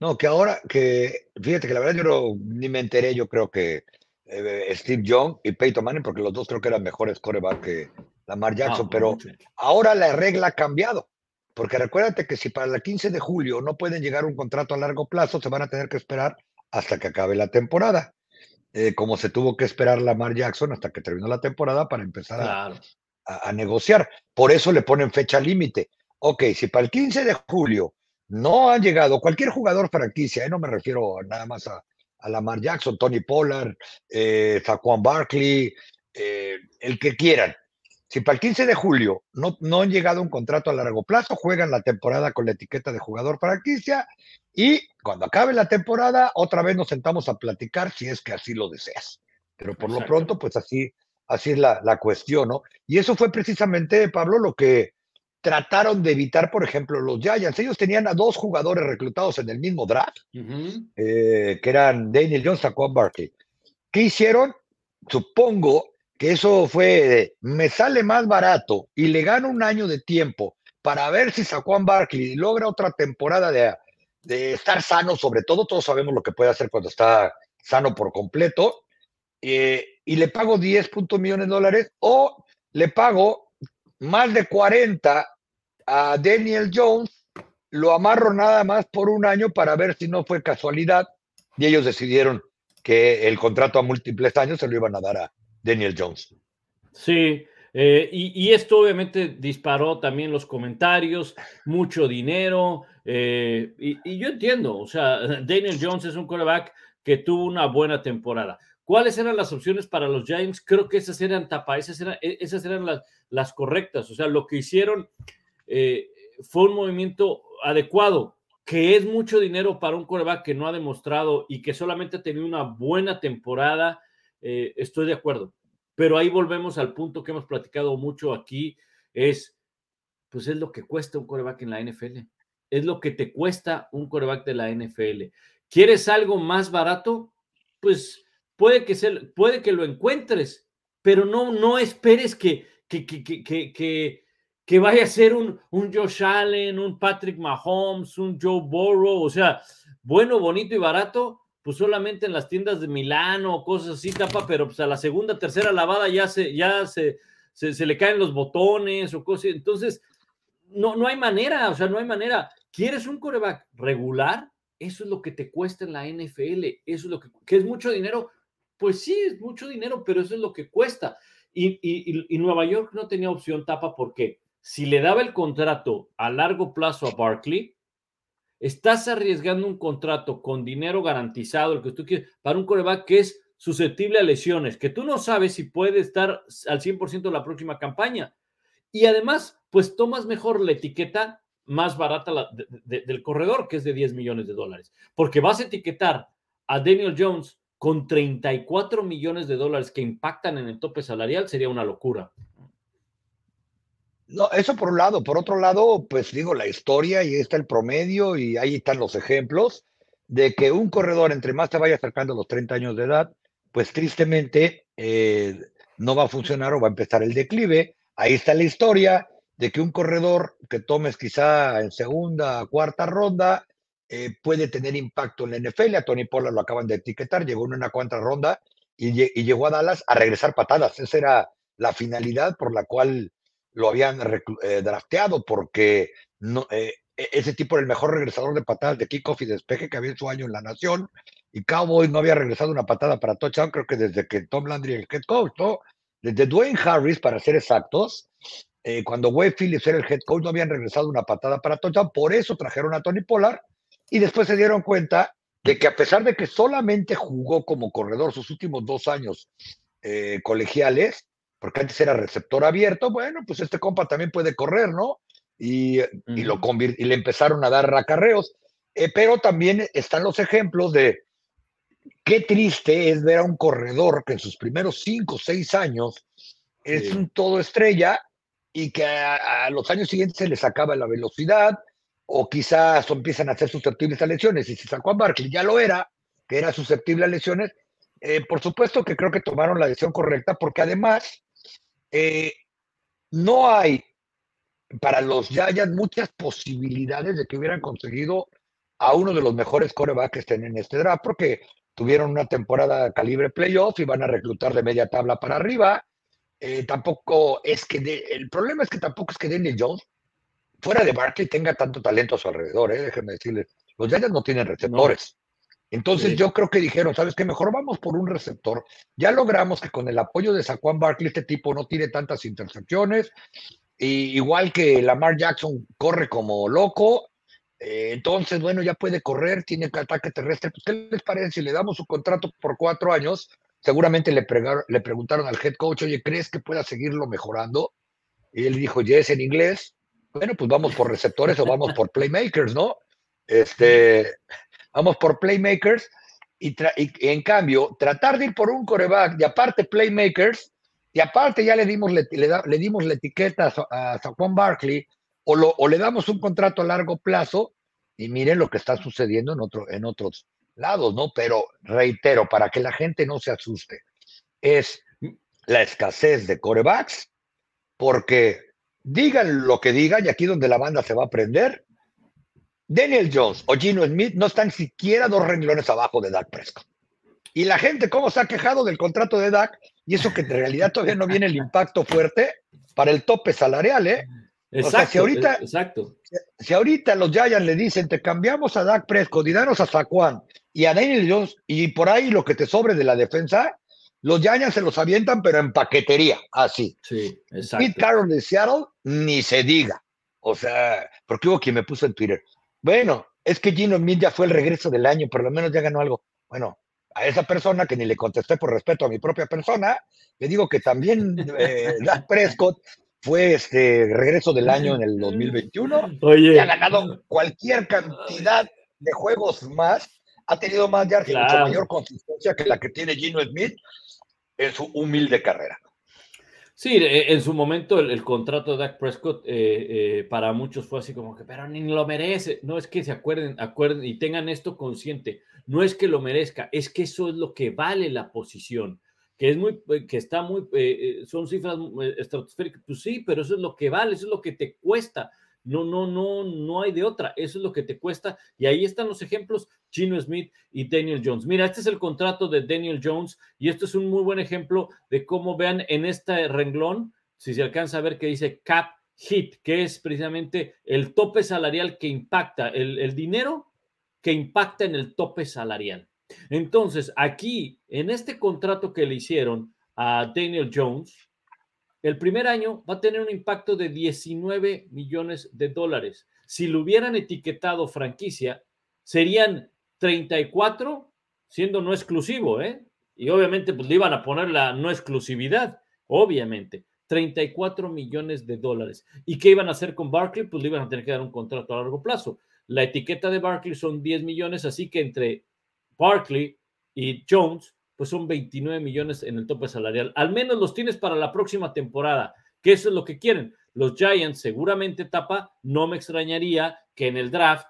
no, que ahora, que fíjate que la verdad yo ni me enteré, yo creo que eh, Steve Young y Peyton Manning, porque los dos creo que eran mejores coreback que Lamar Jackson, ah, pero ahora la regla ha cambiado. Porque recuérdate que si para el 15 de julio no pueden llegar a un contrato a largo plazo, se van a tener que esperar hasta que acabe la temporada. Eh, como se tuvo que esperar Lamar Jackson hasta que terminó la temporada para empezar a, negociar. Por eso le ponen fecha límite. Ok, si para el 15 de julio no han llegado cualquier jugador franquicia, eh, no me refiero nada más a, Lamar Jackson, Tony Pollard, eh, Barkley, eh, el que quieran. Si para el 15 de julio no, no han llegado a un contrato a largo plazo, juegan la temporada con la etiqueta de jugador franquicia y cuando acabe la temporada, otra vez nos sentamos a platicar si es que así lo deseas. Pero por lo pronto, pues así, así es la, la cuestión, ¿no? Y eso fue precisamente, Pablo, lo que trataron de evitar, por ejemplo, los Giants. Ellos tenían a dos jugadores reclutados en el mismo draft, eh, que eran Daniel Jones y Saquon Barkley. ¿Qué hicieron? Supongo que eso fue, me sale más barato y le gano un año de tiempo para ver si Saquon Barkley logra otra temporada de, de estar sano, sobre todo, todos sabemos lo que puede hacer cuando está sano por completo, eh, y le pago 10 millones de dólares o le pago más de 40 a Daniel Jones, lo amarro nada más por un año para ver si no fue casualidad y ellos decidieron que el contrato a múltiples años se lo iban a dar a Daniel Jones. Sí, eh, y, esto obviamente disparó también los comentarios, mucho dinero, eh, y, yo entiendo, o sea, Daniel Jones es un quarterback que tuvo una buena temporada. ¿Cuáles eran las opciones para los Giants? Creo que esas eran tapa, esas eran, e, esas eran las, las correctas. O sea, lo que hicieron eh, fue un movimiento adecuado, que es mucho dinero para un quarterback que no ha demostrado y que solamente ha tenido una buena temporada. Eh, estoy de acuerdo. Pero ahí volvemos al punto que hemos platicado mucho aquí, es, pues es lo que cuesta un quarterback en la NFL. Es lo que te cuesta un quarterback de la NFL. ¿Quieres algo más barato? Pues puede que, se, puede que lo encuentres, pero no, no esperes que, que, que, que, vaya a ser un, un Josh Allen, un Patrick Mahomes, un Joe Burrow, o sea, bueno, bonito y barato, pues solamente en las tiendas de Milano cosas así, tapa, pero pues a la segunda, tercera lavada ya se, ya se, se, le caen los botones o cosas. Entonces, no, no hay manera, o sea, no hay manera. ¿Quieres un coreback regular? Eso es lo que te cuesta en la NFL, eso es lo que, que es mucho dinero, pues sí, es mucho dinero, pero eso es lo que cuesta. Y, Nueva York no tenía opción tapa porque si le daba el contrato a largo plazo a Barkley, estás arriesgando un contrato con dinero garantizado, el que tú quieres, para un coreback que es susceptible a lesiones, que tú no sabes si puede estar al 100% la próxima campaña. Y además, pues tomas mejor la etiqueta más barata del corredor, que es de 10 millones de dólares, porque vas a etiquetar a Daniel Jones con 34 millones de dólares que impactan en el tope salarial sería una locura. No, eso por un lado. Por otro lado, pues digo, la historia y está el promedio y ahí están los ejemplos de que un corredor, entre más te vaya acercando a los 30 años de edad, pues tristemente eh, no va a funcionar o va a empezar el declive. Ahí está la historia de que un corredor que tomes quizá en segunda, cuarta ronda, eh, puede tener impacto en la NFL. A Tony Pollard lo acaban de etiquetar, llegó en una cuarta ronda y, llegó a Dallas a regresar patadas. Esa era la finalidad por la cual lo habían eh, drafteado, porque no, eh, e, ese tipo era el mejor regresador de patadas de kickoff y despeje que había en su año en la nación. Y Cowboy no había regresado una patada para touchdown, creo que desde que Tom Landry, el head coach, ¿no? Desde Dwayne Harris, para ser exactos, cuando Wade Phillips era el head coach, no habían regresado una patada para touchdown. Por eso trajeron a Tony Pollard y después se dieron cuenta de que a pesar de que solamente jugó como corredor sus últimos dos años eh, colegiales, porque antes era receptor abierto, bueno, pues este compa también puede correr, ¿no? y, y lo y le empezaron a dar acarreos. Eh, pero también están los ejemplos de qué triste es ver a un corredor que en sus primeros cinco o seis años es un todo estrella y que a, los años siguientes se les acaba la velocidad o quizás empiezan a ser susceptibles a lesiones. Y si sacó a Barkley ya lo era, que era susceptible a lesiones, eh, por supuesto que creo que tomaron la decisión correcta porque además eh, no hay para los Giants muchas posibilidades de que hubieran conseguido a uno de los mejores corebacks que estén en este draft, porque tuvieron una temporada calibre playoff y van a reclutar de media tabla para arriba. Eh, tampoco es que, el problema es que tampoco es que Daniel Jones, fuera de Barkley, tenga tanto talento a su alrededor, eh, déjenme decirles. Los Giants no tienen receptores. Entonces yo creo que dijeron, ¿sabes qué? Mejor vamos por un receptor. Ya logramos que con el apoyo de Saquon Barkley este tipo no tiene tantas intercepciones. Y igual que Lamar Jackson corre como loco. Eh, entonces, bueno, ya puede correr, tiene ataque terrestre. Pues, ¿Qué les parece si le damos su contrato por cuatro años? Seguramente le, le preguntaron al head coach, oye, ¿crees que pueda seguirlo mejorando? Y él dijo, yes, en inglés. Bueno, pues vamos por receptores o vamos por playmakers, ¿no? Este, vamos por playmakers y, en cambio tratar de ir por un coreback y aparte playmakers y aparte ya le dimos, le, le, dimos la etiqueta a, a Juan Barkley o, lo, o, le damos un contrato a largo plazo y miren lo que está sucediendo en, otro, en otros lados, ¿no? Pero reitero, para que la gente no se asuste, es la escasez de corebacks, porque digan lo que digan y aquí donde la banda se va a aprender, Daniel Jones o Gino Smith no están siquiera dos renglones abajo de Dak Prescott. Y la gente, ¿cómo se ha quejado del contrato de Dak? Y eso que en realidad todavía no viene el impacto fuerte para el tope salarial, ¿eh? Exacto, si ahorita, exacto. Si, ahorita los Giants le dicen, te cambiamos a Dak Prescott y danos a Saquon y a Daniel Jones y por ahí lo que te sobre de la defensa, los Giants se los avientan, pero en paquetería, así. Sí, exacto. Pete Carroll de Seattle, ni se diga. O sea, porque hubo quien me puso en Twitter, bueno, es que Gino Smith ya fue el regreso del año, por lo menos ya ganó algo. Bueno, a esa persona que ni le contesté por respeto a mi propia persona, le digo que también eh, [LAUGHS] Prescott fue este regreso del año en el 2021 Oye. y ha ganado cualquier cantidad de juegos más, ha tenido más yardas y mucho mayor consistencia que la que tiene Gino Smith en su humilde carrera. Sí, eh, en su momento el, contrato de Dak Prescott eh, eh, para muchos fue así como que, pero ni lo merece. No es que se acuerden, acuerden y tengan esto consciente. No es que lo merezca, es que eso es lo que vale la posición. Que es muy, que está muy, son cifras estratosféricas. Pues sí, pero eso es lo que vale, eso es lo que te cuesta. No, no, no, no hay de otra. Eso es lo que te cuesta. Y ahí están los ejemplos, Chino Smith y Daniel Jones. Mira, este es el contrato de Daniel Jones y esto es un muy buen ejemplo de cómo vean en este renglón, si se alcanza a ver que dice cap hit, que es precisamente el tope salarial que impacta, el, el dinero que impacta en el tope salarial. Entonces, aquí, en este contrato que le hicieron a Daniel Jones, el primer año va a tener un impacto de 19 millones de dólares. Si lo hubieran etiquetado franquicia, serían 34, siendo no exclusivo, ¿eh? Y obviamente, pues le iban a poner la no exclusividad, obviamente. 34 millones de dólares. ¿Y qué iban a hacer con Barkley? Pues le iban a tener que dar un contrato a largo plazo. La etiqueta de Barkley son 10 millones, así que entre Barkley y Jones pues son 29 millones en el tope salarial. Al menos los tienes para la próxima temporada, que eso es lo que quieren. Los Giants seguramente tapa, no me extrañaría que en el draft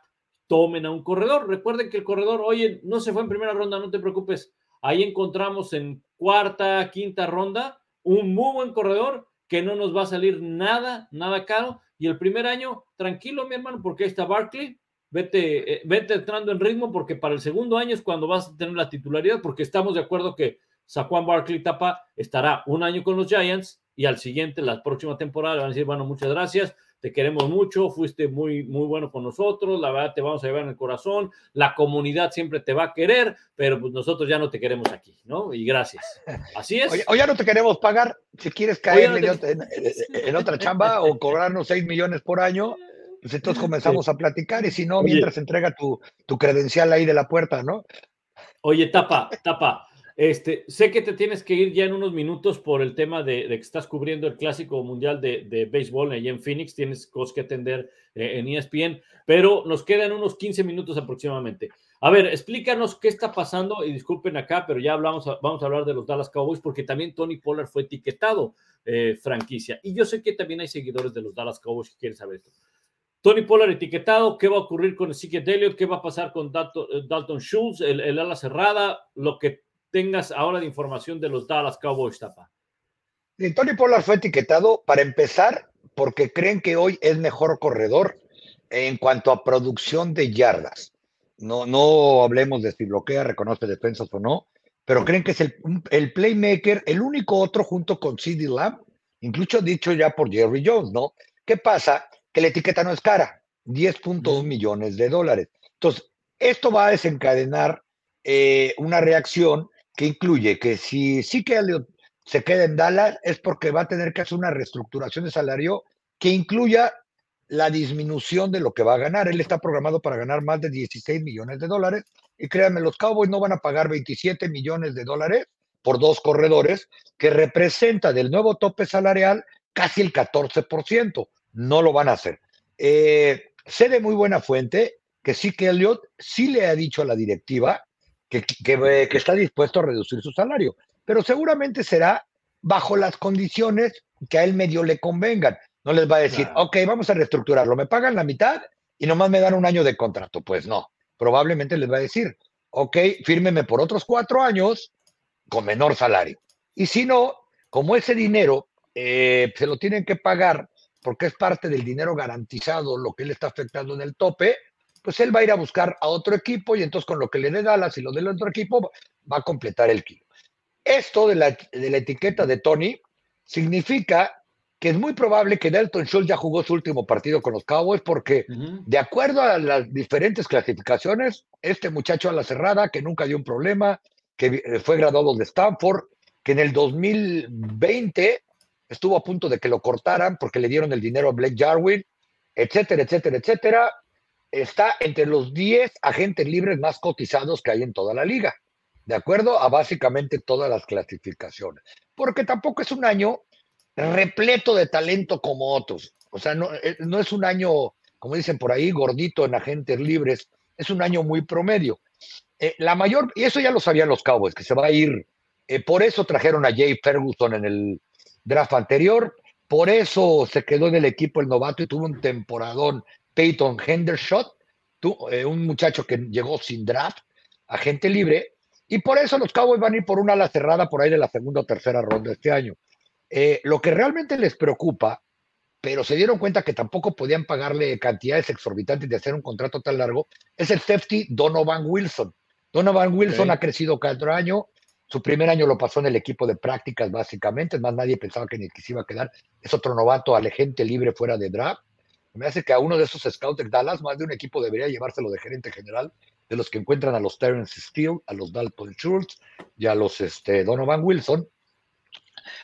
tomen a un corredor. Recuerden que el corredor, oye, no se fue en primera ronda, no te preocupes. Ahí encontramos en cuarta, quinta ronda un muy buen corredor que no nos va a salir nada, nada caro. Y el primer año, tranquilo, mi hermano, porque ahí está Barkley, vete, eh, vete entrando en ritmo porque para el segundo año es cuando vas a tener la titularidad, porque estamos de acuerdo que Saquon Barkley Tapa estará un año con los Giants y al siguiente, la próxima temporada, le van a decir, bueno, muchas gracias, te queremos mucho, fuiste muy, muy bueno con nosotros, la verdad te vamos a llevar en el corazón, la comunidad siempre te va a querer, pero pues nosotros ya no te queremos aquí, ¿no? Y gracias. Así es. O, ya no te queremos pagar, si quieres caer en, otra chamba o cobrarnos 6 millones por año, pues entonces comenzamos a platicar y si no, mientras entrega tu, tu, credencial ahí de la puerta, ¿no? Oye, tapa, tapa. Este, sé que te tienes que ir ya en unos minutos por el tema de, que estás cubriendo el clásico mundial de, de béisbol allá en Phoenix, tienes cosas que atender eh, en ESPN, pero nos quedan unos 15 minutos aproximadamente. A ver, explícanos qué está pasando y disculpen acá, pero ya hablamos, vamos a hablar de los Dallas Cowboys porque también Tony Pollard fue etiquetado eh, franquicia y yo sé que también hay seguidores de los Dallas Cowboys que quieren saber esto. Tony Pollard etiquetado, ¿qué va a ocurrir con Ezekiel Elliott? ¿Qué va a pasar con Dalton, eh, Dalton Schultz, el, el ala cerrada? Lo que tengas ahora de información de los Dallas Cowboys, Tapa. Tony Pollard fue etiquetado para empezar porque creen que hoy es mejor corredor en cuanto a producción de yardas. No, no hablemos de si bloquea, reconoce defensas o no, pero creen que es el, el playmaker, el único otro junto con CD Lamb, incluso dicho ya por Jerry Jones, ¿no? ¿Qué pasa? Que la etiqueta no es cara, 10.1 millones de dólares. Entonces, esto va a desencadenar eh, una reacción que incluye que si sí que se queda en Dallas es porque va a tener que hacer una reestructuración de salario que incluya la disminución de lo que va a ganar. Él está programado para ganar más de 16 millones de dólares y créanme, los Cowboys no van a pagar 27 millones de dólares por dos corredores que representa del nuevo tope salarial casi el 14%. No lo van a hacer. Eh, sé de muy buena fuente que sí que Elliot sí le ha dicho a la directiva que, que, está dispuesto a reducir su salario, pero seguramente será bajo las condiciones que a él medio le convengan. No les va a decir, ok, vamos a reestructurarlo, me pagan la mitad y nomás me dan un año de contrato. Pues no, probablemente les va a decir, ok, fírmeme por otros cuatro años con menor salario. Y si no, como ese dinero eh, se lo tienen que pagar porque es parte del dinero garantizado, lo que él está afectando en el tope, pues él va a ir a buscar a otro equipo y entonces con lo que le dé Dallas y lo del otro equipo va a completar el kilo. Esto de la, de la etiqueta de Tony significa que es muy probable que Dalton Schultz ya jugó su último partido con los Cowboys porque de acuerdo a las diferentes clasificaciones, este muchacho a la cerrada que nunca dio un problema, que eh, fue graduado de Stanford, que en el 2020 estuvo a punto de que lo cortaran porque le dieron el dinero a Blake Jarwin, etcétera, etcétera, etcétera está entre los 10 agentes libres más cotizados que hay en toda la liga, de acuerdo a básicamente todas las clasificaciones. Porque tampoco es un año repleto de talento como otros. O sea, no, eh, es un año, como dicen por ahí, gordito en agentes libres, es un año muy promedio. Eh, la mayor, y eso ya lo sabían los Cowboys, que se va a ir, eh, por eso trajeron a Jay Ferguson en el draft anterior, por eso se quedó en el equipo el novato y tuvo un temporadón Peyton Hendershot, eh, un muchacho que llegó sin draft, agente libre, y por eso los Cowboys van a ir por una ala cerrada por ahí de la segunda o tercera ronda este año. Eh, lo que realmente les preocupa, pero se dieron cuenta que tampoco podían pagarle cantidades exorbitantes de hacer un contrato tan largo, es el safety Donovan Wilson. Donovan Wilson ha crecido cada año. Su primer año lo pasó en el equipo de prácticas, básicamente. Es más, nadie pensaba que ni que se iba a quedar. Es otro novato, agente libre fuera de draft. Me hace que a uno de esos scouts de Dallas, más de un equipo debería llevárselo de gerente general, de los que encuentran a los Terrence Steele, a los Dalton Schultz y a los este, Donovan Wilson.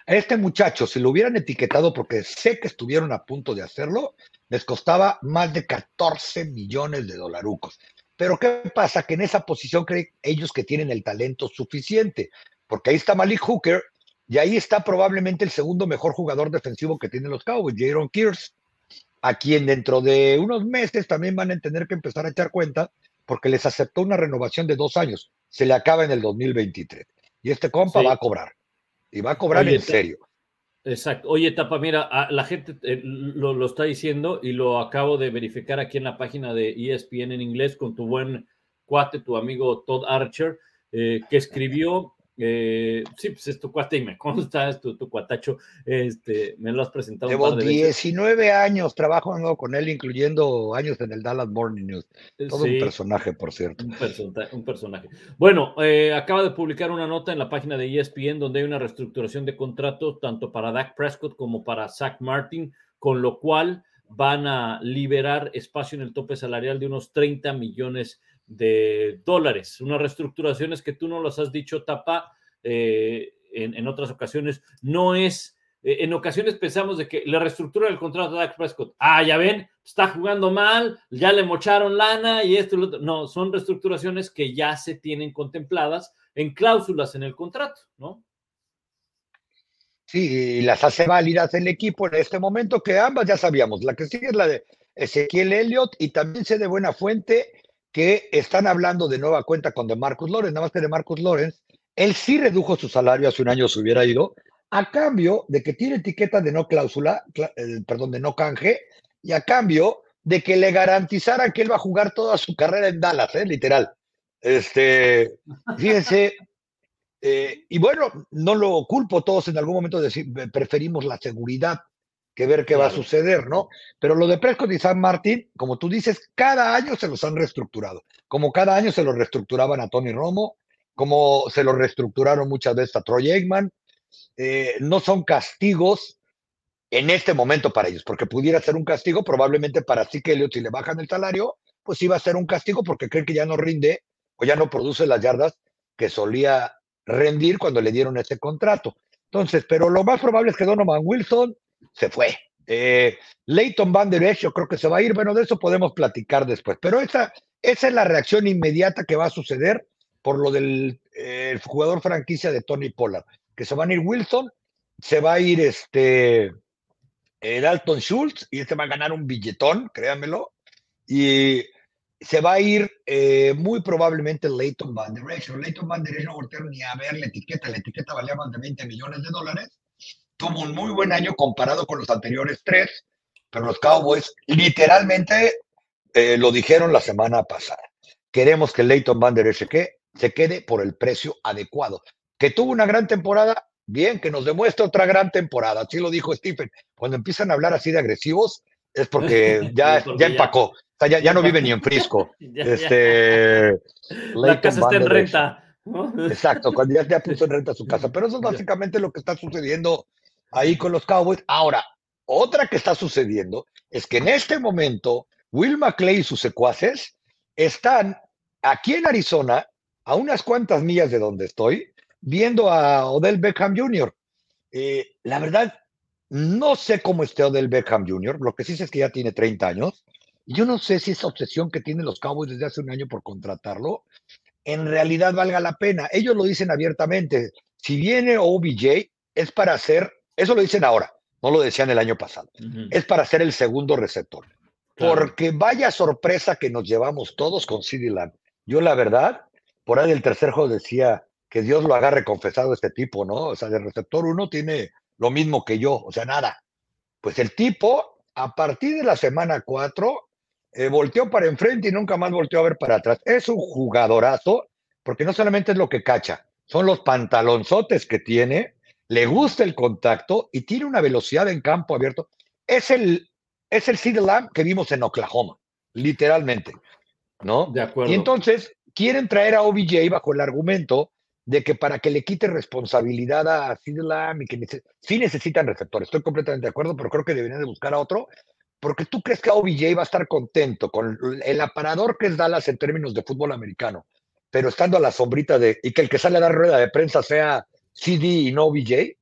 A este muchacho, si lo hubieran etiquetado, porque sé que estuvieron a punto de hacerlo, les costaba más de 14 millones de dolarucos. Pero ¿qué pasa? Que en esa posición creen ellos que tienen el talento suficiente, porque ahí está Malik Hooker y ahí está probablemente el segundo mejor jugador defensivo que tienen los Cowboys, Jaron Kears a quien dentro de unos meses también van a tener que empezar a echar cuenta porque les aceptó una renovación de dos años. Se le acaba en el 2023. Y este compa va a cobrar. Y va a cobrar en serio. Exacto. Oye, Tapa, mira, la gente eh, lo, está diciendo y lo acabo de verificar aquí en la página de ESPN en inglés con tu buen cuate, tu amigo Todd Archer, eh, que escribió eh, sí, pues es tu cuate y me consta, es tu, cuatacho. Este, me lo has presentado. Llevo 19 años trabajando con él, incluyendo años en el Dallas Morning News. Todo un personaje, por cierto. Un, personaje. Bueno, eh, acaba de publicar una nota en la página de ESPN donde hay una reestructuración de contratos tanto para Dak Prescott como para Zach Martin, con lo cual van a liberar espacio en el tope salarial de unos 30 millones de de dólares. Unas reestructuraciones que tú no las has dicho, Tapa, eh, en, otras ocasiones, no es eh, en ocasiones pensamos de que le reestructura el contrato a Dak Prescott. Ah, ya ven, está jugando mal, ya le mocharon lana y esto y lo otro. No, son reestructuraciones que ya se tienen contempladas en cláusulas en el contrato, ¿no? Sí, las hace válidas el equipo en este momento, que ambas ya sabíamos. La que sigue es la de Ezequiel Elliott y también sé de buena fuente que están hablando de nueva cuenta con de Marcus Lorenz, nada más que de Marcus Lorenz, él sí redujo su salario hace un año, se hubiera ido, a cambio de que tiene etiqueta de no cláusula, eh, perdón, de no canje, y a cambio de que le garantizaran que él va a jugar toda su carrera en Dallas, ¿eh? literal. Este, fíjense, eh, y bueno, no lo culpo, todos en algún momento decir, preferimos la seguridad que ver qué va a suceder, ¿no? Pero lo de Prescott y San Martín, como tú dices, cada año se los han reestructurado, como cada año se lo reestructuraban a Tony Romo, como se lo reestructuraron muchas veces a Troy Aikman, eh, no son castigos en este momento para ellos, porque pudiera ser un castigo probablemente para Zeke Elliott si le bajan el salario, pues iba a ser un castigo porque creen que ya no rinde o ya no produce las yardas que solía rendir cuando le dieron ese contrato. Entonces, pero lo más probable es que Donovan Wilson se fue. Eh, Leighton Van Der Esch, yo creo que se va a ir. Bueno, de eso podemos platicar después. Pero esa, esa es la reacción inmediata que va a suceder por lo del eh, jugador franquicia de Tony Pollard. Que se van a ir Wilson, se va a ir este eh, Dalton Schultz y este va a ganar un billetón, créanmelo. Y se va a ir eh, muy probablemente Leighton Van Der Esch. Leighton Van Der Esch no voltearon ni a ver la etiqueta. La etiqueta valía más de 20 millones de dólares tuvo un muy buen año comparado con los anteriores tres, pero los Cowboys literalmente eh, lo dijeron la semana pasada. Queremos que Leighton Van Der se quede por el precio adecuado. Que tuvo una gran temporada, bien, que nos demuestre otra gran temporada. Así lo dijo Stephen. Cuando empiezan a hablar así de agresivos, es porque [LAUGHS] ya, ya empacó. ya, ya, no vive ni en Frisco. [LAUGHS] este, la casa está en renta. Exacto, cuando ya, ya puso en renta su [LAUGHS] casa. Pero eso es básicamente lo que está sucediendo ahí con los Cowboys. Ahora, otra que está sucediendo es que en este momento Will McClay y sus secuaces están aquí en Arizona, a unas cuantas millas de donde estoy, viendo a Odell Beckham Jr. Eh, la verdad, no sé cómo esté Odell Beckham Jr., lo que sí sé es que ya tiene 30 años. Yo no sé si esa obsesión que tienen los Cowboys desde hace un año por contratarlo, en realidad valga la pena. Ellos lo dicen abiertamente. Si viene OBJ, es para hacer eso lo dicen ahora, no lo decían el año pasado. Es para ser el segundo receptor. Porque vaya sorpresa que nos llevamos todos con CD Lamb. Yo, la verdad, por ahí el tercer juego decía que Dios lo agarre confesado este tipo, ¿no? O sea, de receptor uno tiene lo mismo que yo, o sea, nada. Pues el tipo, a partir de la semana 4, eh, volteó para enfrente y nunca más volteó a ver para atrás. Es un jugadorazo, porque no solamente es lo que cacha, son los pantalonzotes que tiene le gusta el contacto y tiene una velocidad en campo abierto. Es el, es el Sid Lamb que vimos en Oklahoma, literalmente, ¿no? De acuerdo. Y entonces quieren traer a OBJ bajo el argumento de que para que le quite responsabilidad a Sid Lamb y que sí necesitan receptores. Estoy completamente de acuerdo, pero creo que deberían de buscar a otro, porque tú crees que OBJ va a estar contento con el aparador que es Dallas en términos de fútbol americano, pero estando a la sombrita de, y que el que sale a dar rueda de prensa sea CD y no BJ.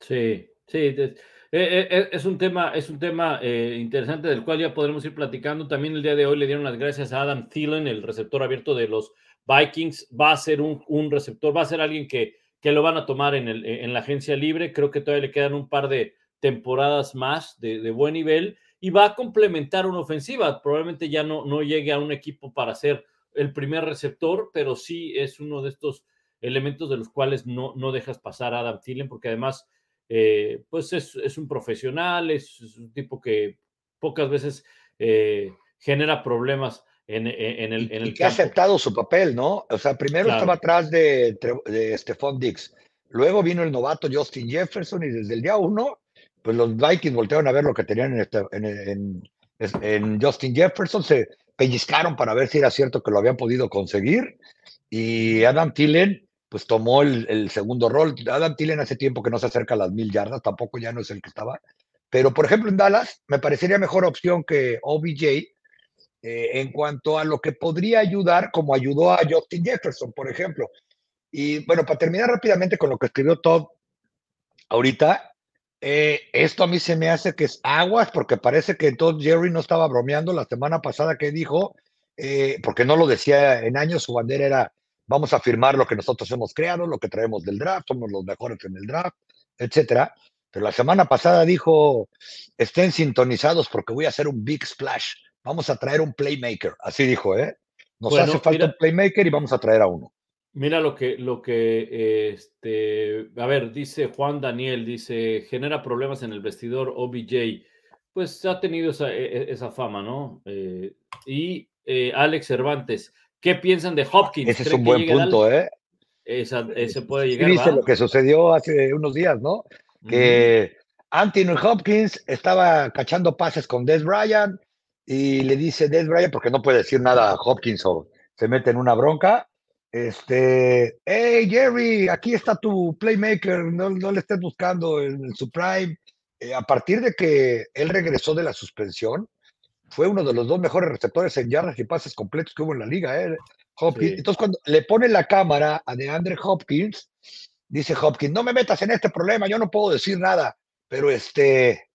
Sí, sí. Eh, eh, eh, es un tema, es un tema interesante del cual ya podremos ir platicando. También el día de hoy le dieron las gracias a Adam Thielen, el receptor abierto de los Vikings. Va a ser un, receptor, va a ser alguien que, que lo van a tomar en, el, en, la agencia libre. Creo que todavía le quedan un par de temporadas más de, de, buen nivel y va a complementar una ofensiva. Probablemente ya no, no llegue a un equipo para ser el primer receptor, pero sí es uno de estos elementos de los cuales no, no dejas pasar a Adam Thielen, porque además, eh, pues es, un profesional, es, un tipo que pocas veces eh, genera problemas en, en, el, en el y que ha aceptado su papel, ¿no? O sea, primero estaba atrás de, de Stephon Dix, luego vino el novato Justin Jefferson y desde el día uno, pues los Vikings voltearon a ver lo que tenían en, este, en, en Justin Jefferson, se pellizcaron para ver si era cierto que lo habían podido conseguir y Adam Thielen pues tomó el, segundo rol. Adam Tillen hace tiempo que no se acerca a las mil yardas, tampoco ya no es el que estaba. Pero, por ejemplo, en Dallas me parecería mejor opción que OBJ eh, en cuanto a lo que podría ayudar, como ayudó a Justin Jefferson, por ejemplo. Y bueno, para terminar rápidamente con lo que escribió Todd ahorita, Eh, esto a mí se me hace que es aguas, porque parece que entonces Jerry no estaba bromeando la semana pasada que dijo, eh, porque no lo decía en años, su bandera era, vamos a firmar lo que nosotros hemos creado, lo que traemos del draft, somos los mejores en el draft, etcétera. Pero la semana pasada dijo, estén sintonizados porque voy a hacer un big splash, vamos a traer un playmaker, así dijo, ¿eh? Nos Bueno, hace falta mira- un playmaker y vamos a traer a uno. Mira lo que, lo que, este, a ver, dice Juan Daniel, dice, genera problemas en el vestidor OBJ. Pues ha tenido esa, e- e- esa fama, ¿no? Eh, y eh, Alex Cervantes, ¿qué piensan de Hopkins? Ese es ¿Creen un buen punto? ¿eh? Esa- ese puede Sí, llegar, dice ¿va? lo que sucedió hace unos días, ¿no? que Anthony Hopkins estaba cachando pases con Des Bryant y le dice Des Bryant, porque no puede decir nada a Hopkins o se mete en una bronca. Este, hey Jerry, aquí está tu playmaker, no, no le estés buscando en, en su prime. Eh, a partir de que él regresó de la suspensión, fue uno de los dos mejores receptores en yardas y pases completos que hubo en la liga, ¿eh? Hopkins. Sí. Entonces, cuando le pone la cámara a DeAndre Hopkins, dice Hopkins, no me metas en este problema, yo no puedo decir nada, pero este,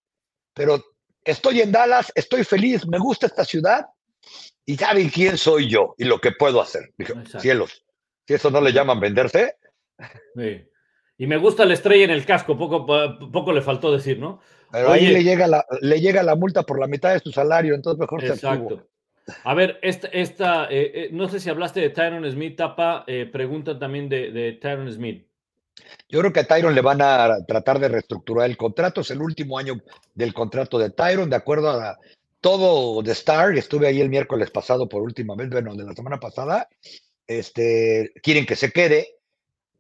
pero estoy en Dallas, estoy feliz, me gusta esta ciudad y saben quién soy yo y lo que puedo hacer. Dije, Exacto. cielos, si eso no le llaman venderse, Sí. Y me gusta la estrella en el casco, poco, poco le faltó decir, ¿no? Pero ahí le llega, la, le llega la multa por la mitad de su salario, entonces mejor se abstuvo. Exacto. A ver, esta, esta eh, eh, no sé si hablaste de Tyron Smith, Tapa, eh, pregunta también de, de Tyron Smith. Yo creo que a Tyron le van a tratar de reestructurar el contrato. Es el último año del contrato de Tyron, de acuerdo a todo de Star. Estuve ahí el miércoles pasado por última vez, bueno, de la semana pasada. Este, quieren que se quede,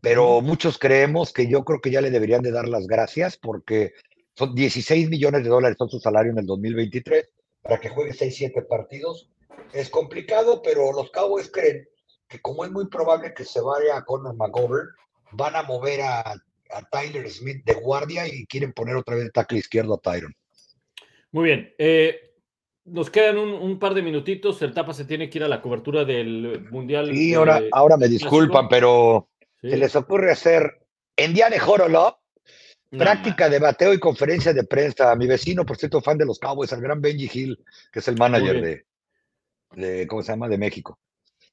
pero muchos creemos que yo creo que ya le deberían de dar las gracias porque son 16 millones de dólares son su salario en el 2023 para que juegue 6, 7 partidos. Es complicado, pero los Cowboys creen que como es muy probable que se vaya a Conor McGovern, van a mover a, a Tyler Smith de guardia y quieren poner otra vez de tackle izquierdo a Tyron. Muy bien. eh, nos quedan un, un par de minutitos. El Tapa se tiene que ir a la cobertura del Mundial. Y ahora, ahora me disculpan, pero Sí. se les ocurre hacer en día de No, práctica de bateo y conferencia de prensa. Mi vecino, por cierto, fan de los Cowboys, al gran Benji Hill, que es el manager de, de, ¿cómo se llama? De México.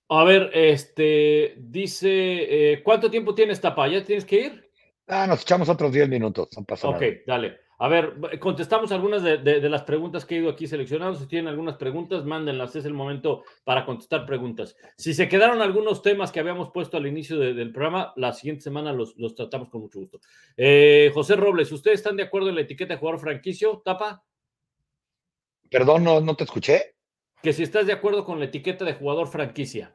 A ver, este dice, eh, ¿cuánto tiempo tienes, Tapa? ¿Ya tienes que ir? Ah, nos echamos otros 10 minutos, no pasa Ok, nada. dale. A ver, contestamos algunas de, de- de las preguntas que he ido aquí seleccionando. Si tienen algunas preguntas, mándenlas. Es el momento para contestar preguntas. Si se quedaron algunos temas que habíamos puesto al inicio de- del programa, la siguiente semana los, los tratamos con mucho gusto. Eh, José Robles, ¿ustedes están de acuerdo en la etiqueta de jugador franquicio, Tapa? Perdón, no, no te escuché. Que si estás de acuerdo con la etiqueta de jugador franquicia.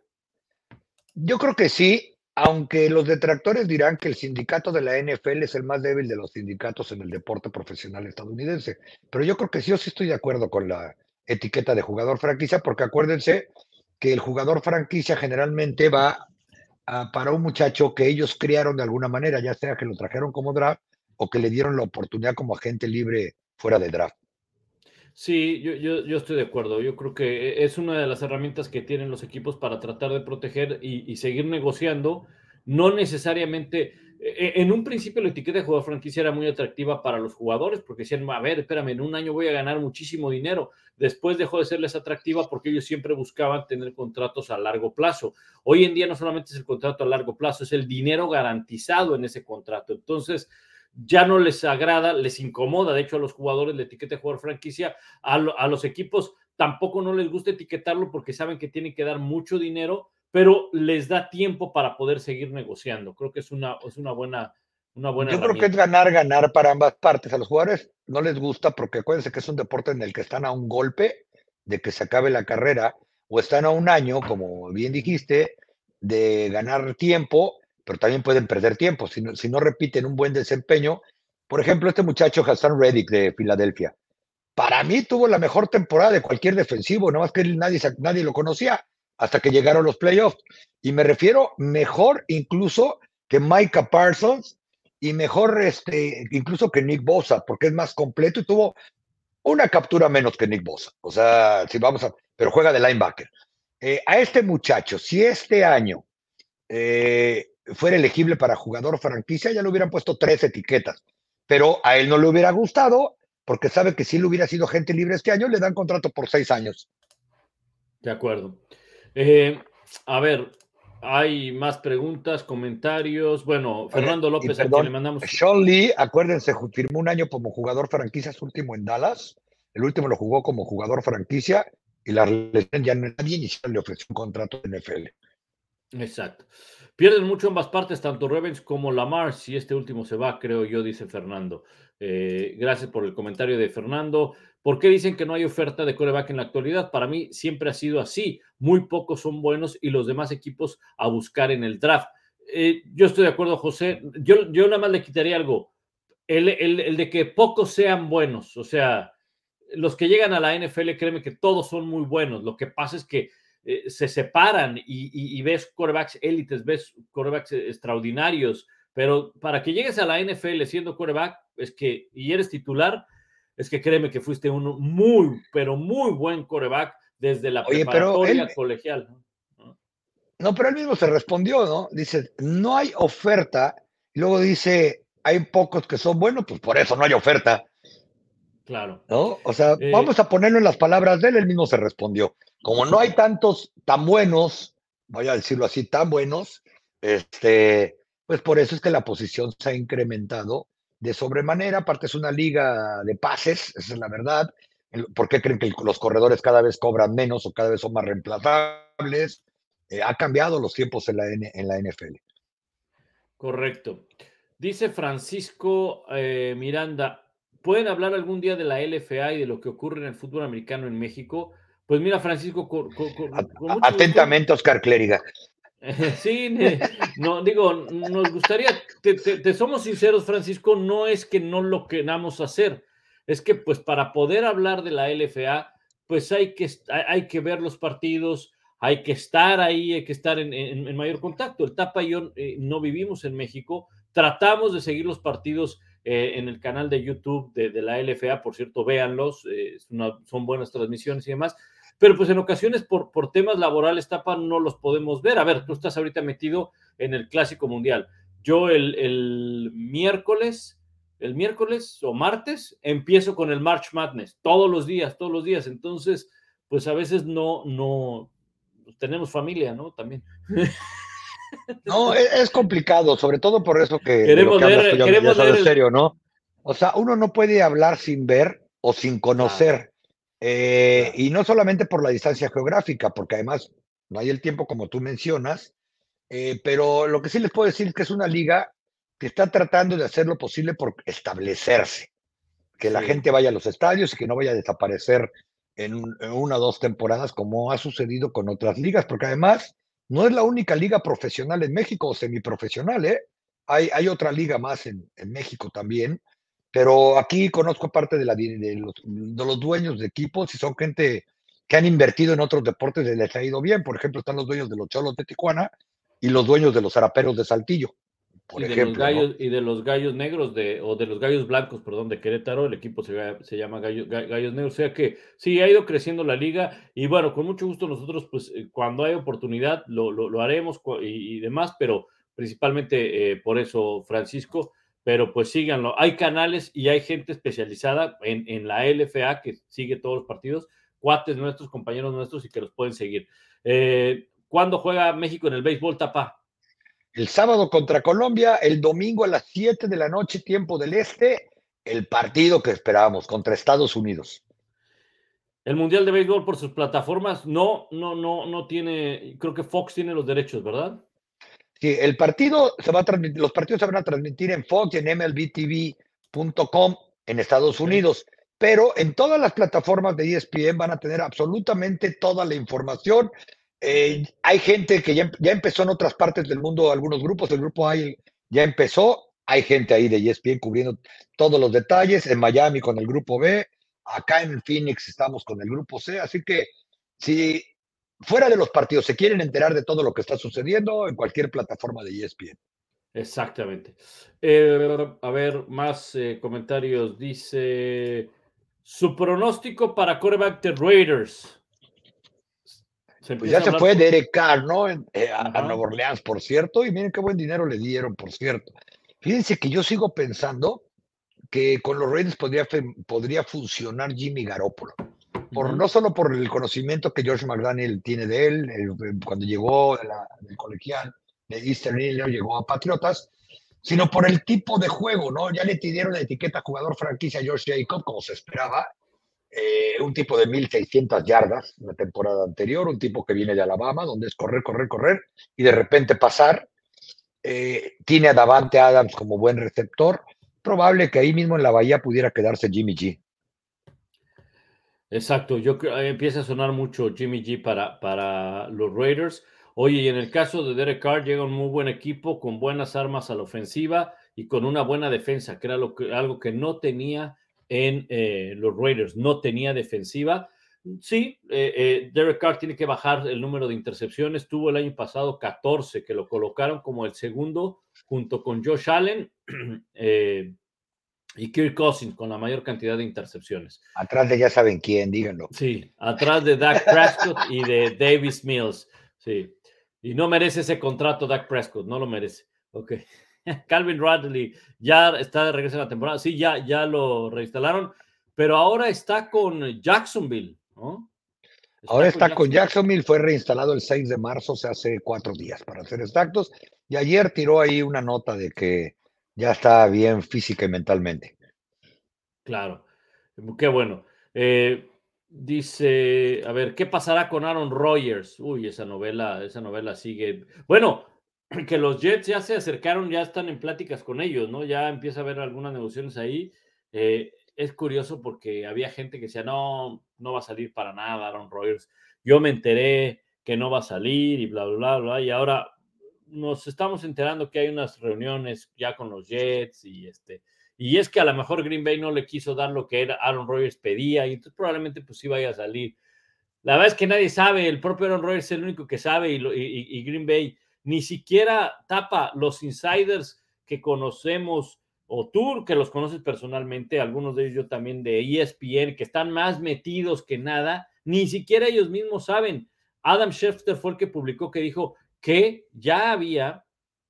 Yo creo que sí, aunque los detractores dirán que el sindicato de la NFL es el más débil de los sindicatos en el deporte profesional estadounidense. Pero yo creo que sí, yo sí estoy de acuerdo con la etiqueta de jugador franquicia, porque acuérdense que el jugador franquicia generalmente va para un muchacho que ellos criaron de alguna manera, ya sea que lo trajeron como draft o que le dieron la oportunidad como agente libre fuera de draft. Sí, yo, yo, yo estoy de acuerdo. Yo creo que es una de las herramientas que tienen los equipos para tratar de proteger y, seguir negociando. No necesariamente, eh, en un principio la etiqueta de jugador franquicia era muy atractiva para los jugadores porque decían, a ver, espérame, en un año voy a ganar muchísimo dinero. Después dejó de serles atractiva porque ellos siempre buscaban tener contratos a largo plazo. Hoy en día no solamente es el contrato a largo plazo, es el dinero garantizado en ese contrato. Entonces, ya no les agrada, les incomoda, de hecho, a los jugadores la etiqueta de jugador franquicia, a, lo- a los equipos tampoco no les gusta etiquetarlo porque saben que tienen que dar mucho dinero, pero les da tiempo para poder seguir negociando. Creo que es una, es una buena, una buena Yo creo que es ganar, ganar para ambas partes. A los jugadores no les gusta porque acuérdense que es un deporte en el que están a un golpe de que se acabe la carrera o están a un año, como bien dijiste, de ganar tiempo, pero también pueden perder tiempo si no, si no repiten un buen desempeño. Por ejemplo, este muchacho Hassan Reddick de Filadelfia. Para mí tuvo la mejor temporada de cualquier defensivo, nada más que nadie, nadie lo conocía hasta que llegaron los playoffs. Y me refiero mejor incluso que Micah Parsons y mejor este, incluso que Nick Bosa, porque es más completo y tuvo una captura menos que Nick Bosa. O sea, si vamos a, pero juega de linebacker. Eh, a este muchacho, si este año eh, fuera elegible para jugador franquicia, ya le hubieran puesto tres etiquetas. pero a él no le hubiera gustado porque sabe que si él hubiera sido gente libre este año, le dan contrato por seis años. De acuerdo. Eh, a ver, hay más preguntas, comentarios. Bueno, Fernando López, perdón, le mandamos. Sean Lee, acuérdense, firmó un año como jugador franquicia, su último en Dallas. El último lo jugó como jugador franquicia y la ya no nadie ni siquiera le ofreció un contrato de NFL. Exacto. Pierden mucho ambas partes, tanto Ravens como Lamar, si este último se va, creo yo, dice Fernando. Eh, gracias por el comentario de Fernando. ¿Por qué dicen que no hay oferta de coreback en la actualidad? Para mí siempre ha sido así. Muy pocos son buenos y los demás equipos a buscar en el draft. Eh, yo estoy de acuerdo, José. Yo, yo nada más le quitaría algo. El, el, el, de que pocos sean buenos. O sea, los que llegan a la NFL, créeme que todos son muy buenos. Lo que pasa es que eh, se separan y, y, y, ves corebacks élites, ves corebacks extraordinarios, pero para que llegues a la NFL siendo coreback, es que, y eres titular, es que créeme que fuiste un muy, pero muy buen coreback desde la Oye, preparatoria él, colegial. ¿no? no, pero él mismo se respondió, ¿no? Dice, no hay oferta, y luego dice, hay pocos que son buenos, pues por eso no hay oferta. Claro. ¿No? O sea, eh, vamos a ponerlo en las palabras de él, él mismo se respondió. Como no hay tantos tan buenos, voy a decirlo así, tan buenos, este, pues por eso es que la posición se ha incrementado de sobremanera. Aparte es una liga de pases, esa es la verdad. ¿Por qué creen que los corredores cada vez cobran menos o cada vez son más reemplazables? Eh, ha cambiado los tiempos en la, N, en la NFL. Correcto. Dice Francisco eh, Miranda, ¿pueden hablar algún día de la LFA y de lo que ocurre en el fútbol americano en México? Pues mira, Francisco, con, con, con atentamente. Oscar Clériga. [LAUGHS] Sí, no, digo, nos gustaría, te, te, te, somos sinceros, Francisco, no es que no lo queramos hacer, es que pues para poder hablar de la LFA, pues hay que, hay que ver los partidos, hay que estar ahí, hay que estar en, en, en mayor contacto. El Tapa y yo eh, no vivimos en México, tratamos de seguir los partidos eh, en el canal de YouTube de, de, la LFA, por cierto, véanlos, eh, una, son buenas transmisiones y demás, pero pues en ocasiones por, por temas laborales, Tapa, no los podemos ver. A ver, tú estás ahorita metido en el Clásico Mundial. Yo el, el miércoles, el miércoles o martes, empiezo con el March Madness, todos los días, todos los días. Entonces, pues a veces no, no, tenemos familia, ¿no? También. [LAUGHS] [LAUGHS] No, es, es, complicado, sobre todo por eso que, queremos que ya, queremos ya ver el... serio, ¿no? O sea, uno no puede hablar sin ver o sin conocer. Eh, y no solamente por la distancia geográfica, porque además no hay el tiempo como tú mencionas, eh, pero lo que sí les puedo decir es que es una liga que está tratando de hacer lo posible por establecerse, que sí. la gente vaya a los estadios y que no vaya a desaparecer en, en, una o dos temporadas como ha sucedido con otras ligas, porque además no es la única liga profesional en México o semiprofesional, ¿eh? Hay, hay otra liga más en, en México también, pero aquí conozco parte de, la, de, los, de, los, dueños de equipos y son gente que han invertido en otros deportes y les ha ido bien. Por ejemplo, están los dueños de los Cholos de Tijuana y los dueños de los Zaraperos de Saltillo. Por y, ejemplo, de los gallos, ¿no? y de los gallos negros de, o de los gallos blancos, perdón, de Querétaro, el equipo se, se llama gallos, gallos Negros. O sea que sí, ha ido creciendo la liga y bueno, con mucho gusto nosotros, pues eh, cuando hay oportunidad lo, lo, lo haremos y, y, demás, pero principalmente eh, por eso, Francisco, pero pues síganlo. Hay canales y hay gente especializada en, en, la LFA que sigue todos los partidos, cuates nuestros, compañeros nuestros y que los pueden seguir. Eh, ¿Cuándo juega México en el béisbol, Tapa? El sábado contra Colombia, el domingo a las 7 de la noche, tiempo del este, el partido que esperábamos contra Estados Unidos. El Mundial de Béisbol por sus plataformas no, no, no, no tiene, creo que Fox tiene los derechos, ¿verdad? Sí, el partido se va a transmitir, los partidos se van a transmitir en Fox y en MLBTV.com en Estados Unidos, sí. pero en todas las plataformas de ESPN van a tener absolutamente toda la información. Eh, hay gente que ya, ya, empezó en otras partes del mundo, algunos grupos, el grupo hay ya empezó, hay gente ahí de ESPN cubriendo todos los detalles, en Miami con el grupo B, acá en Phoenix estamos con el grupo C, así que si fuera de los partidos, se quieren enterar de todo lo que está sucediendo en cualquier plataforma de ESPN. Exactamente. Eh, a ver, más eh, comentarios. Dice su pronóstico para coreback de Raiders. Pues ya se fue. Derek Carr, ¿no? Eh, a, a, Nueva Orleans, por cierto, y miren qué buen dinero le dieron, por cierto. Fíjense que yo sigo pensando que con los Raiders podría, podría funcionar Jimmy Garoppolo. Por, No solo por el conocimiento que George McDaniel tiene de él, cuando llegó del colegial de Eastern Illinois, llegó a Patriotas, sino por el tipo de juego, ¿no? Ya le dieron la etiqueta jugador franquicia a George Jacob, como se esperaba, eh, un tipo de 1.600 yardas la temporada anterior, un tipo que viene de Alabama, donde es correr, correr, correr, y de repente pasar. Eh, tiene a Davante Adams como buen receptor. Probable que ahí mismo en la bahía pudiera quedarse Jimmy G. Exacto, yo creo empieza a sonar mucho Jimmy G para, para los Raiders. Oye, y en el caso de Derek Carr llega un muy buen equipo con buenas armas a la ofensiva y con una buena defensa, que era lo que, algo que no tenía en eh, los Raiders, no tenía defensiva. Sí, eh, eh, Derek Carr tiene que bajar el número de intercepciones. Tuvo el año pasado 14, que lo colocaron como el segundo, junto con Josh Allen [CLEARS THROAT] y Kirk Cousins, con la mayor cantidad de intercepciones. Atrás de ya saben quién, díganlo. Sí, atrás de Dak Prescott y de Davis Mills. Sí, y no merece ese contrato Dak Prescott, no lo merece. Ok. [LAUGHS] Calvin Radley ya está de regreso en la temporada. Sí, ya, ya lo reinstalaron, pero ahora está con Jacksonville, ¿no? ahora está con Jacksonville. fue reinstalado el 6 de marzo, o sea, hace cuatro días, para ser exactos. Y ayer tiró ahí una nota de que ya está bien física y mentalmente. Claro, qué bueno. Eh, dice, a ver, ¿qué pasará con Aaron Rodgers? Uy, esa novela, esa novela sigue. Bueno, [CLEARS THROAT] que los Jets ya se acercaron, ya están en pláticas con ellos, ¿no? Ya empieza a haber algunas negociaciones ahí. Eh, es curioso porque había gente que decía, no, no va a salir para nada Aaron Rodgers. Yo me enteré que no va a salir y bla, bla, bla, y ahora nos estamos enterando que hay unas reuniones ya con los Jets y este, y es que a lo mejor Green Bay no le quiso dar lo que Aaron Rodgers pedía y entonces probablemente pues sí vaya a salir. La verdad es que nadie sabe, el propio Aaron Rodgers es el único que sabe y, y Green Bay ni siquiera tapa los insiders que conocemos, o tú que los conoces personalmente, algunos de ellos yo también de ESPN, que están más metidos que nada, ni siquiera ellos mismos saben. Adam Schefter fue el que publicó que dijo que ya había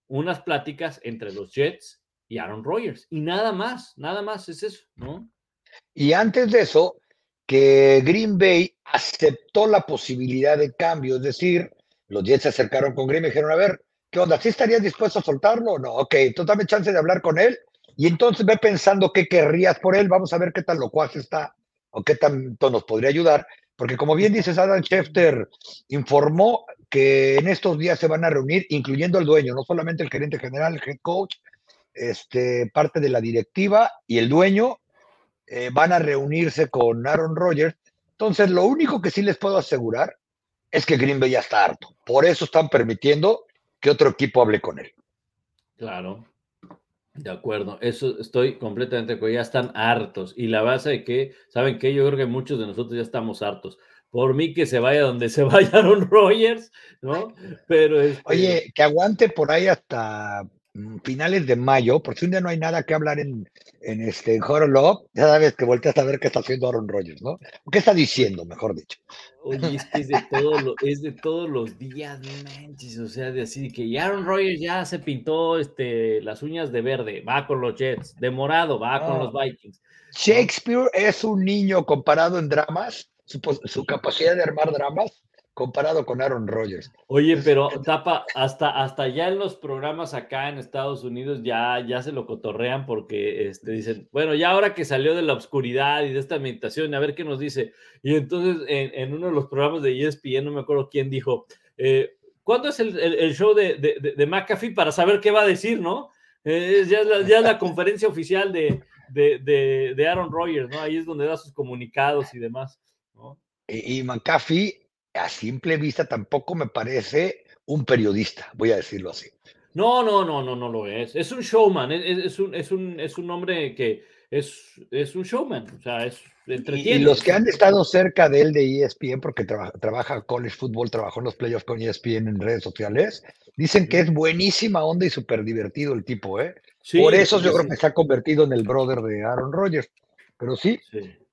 unas pláticas entre los Jets y Aaron Rodgers, y nada más, nada más es eso, ¿no? Y antes de eso, que Green Bay aceptó la posibilidad de cambio, es decir, los Jets se acercaron con Green y dijeron, a ver, ¿qué onda? ¿Sí estarías dispuesto a soltarlo no? Ok, tú dame chance de hablar con él y entonces ve pensando qué querrías por él. Vamos a ver qué tan locuaz está o qué tanto nos podría ayudar. Porque como bien dices, Adam Schefter informó que en estos días se van a reunir, incluyendo el dueño, no solamente el gerente general, el head coach, este, parte de la directiva y el dueño eh, van a reunirse con Aaron Rodgers. Entonces, lo único que sí les puedo asegurar es que Green Bay ya está harto. Por eso están permitiendo que otro equipo hable con él. Claro, de acuerdo. Eso estoy completamente de acuerdo. Ya están hartos. Y la base de que, ¿saben qué? Yo creo que muchos de nosotros ya estamos hartos. Por mí que se vaya donde se vaya [LAUGHS] Aaron Rodgers, ¿no? Pero este Oye, que aguante por ahí hasta finales de mayo, por si un día no hay nada que hablar en, en este en Love, ya sabes que volteas a ver qué está haciendo Aaron Rodgers, ¿no? ¿Qué está diciendo, mejor dicho? Oye, es que es de, todo es de todos los días, manches, o sea, de así que Aaron Rodgers ya se pintó este, las uñas de verde, va con los Jets, de morado, va con los Vikings. Shakespeare es un niño comparado en dramas, su, su capacidad de armar dramas comparado con Aaron Rodgers. Oye, pero Tapa, hasta, hasta ya en los programas acá en Estados Unidos ya, ya se lo cotorrean porque este, dicen, bueno, ya ahora que salió de la oscuridad y de esta meditación, a ver qué nos dice. Y entonces en, uno de los programas de ESPN, no me acuerdo quién dijo, eh, ¿cuándo es el, show de, de, McAfee para saber qué va a decir, no? Eh, ya, es la, ya la conferencia oficial de, de, Aaron Rodgers, ¿no? Ahí es donde da sus comunicados y demás, ¿no? Y, y McAfee a simple vista tampoco me parece un periodista, voy a decirlo así. No, no, no, no, no lo es. Es un showman, es, un, es, un, es un hombre que es, es un showman, o sea, es entretiene. Y, los que han estado cerca de él de ESPN, porque trabaja college football, trabajó en los playoffs con ESPN en redes sociales, dicen que es buenísima onda y súper divertido el tipo, ¿eh? Por eso yo creo que se ha convertido en el brother de Aaron Rodgers. Pero sí.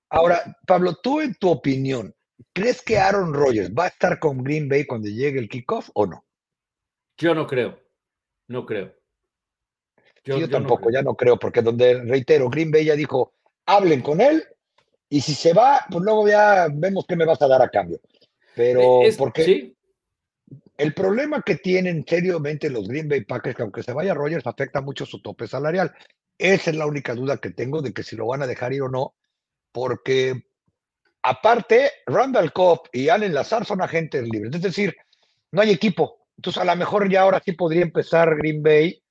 Ahora, Pablo, tú en tu opinión, ¿Crees que Aaron Rodgers va a estar con Green Bay cuando llegue el kickoff o no? Yo no creo. No creo. Yo, tampoco, ya no creo, porque donde, reitero, Green Bay ya dijo, hablen con él y si se va, pues luego ya vemos qué me vas a dar a cambio. Pero, Es- porque sí, el problema que tienen seriamente los Green Bay Packers, que aunque se vaya Rogers, afecta mucho su tope salarial. Esa es la única duda que tengo de que si lo van a dejar ir o no, porque aparte, Randall Cobb y Allen Lazar son agentes libres, es decir, no hay equipo. Entonces, a lo mejor ya ahora sí podría empezar Green Bay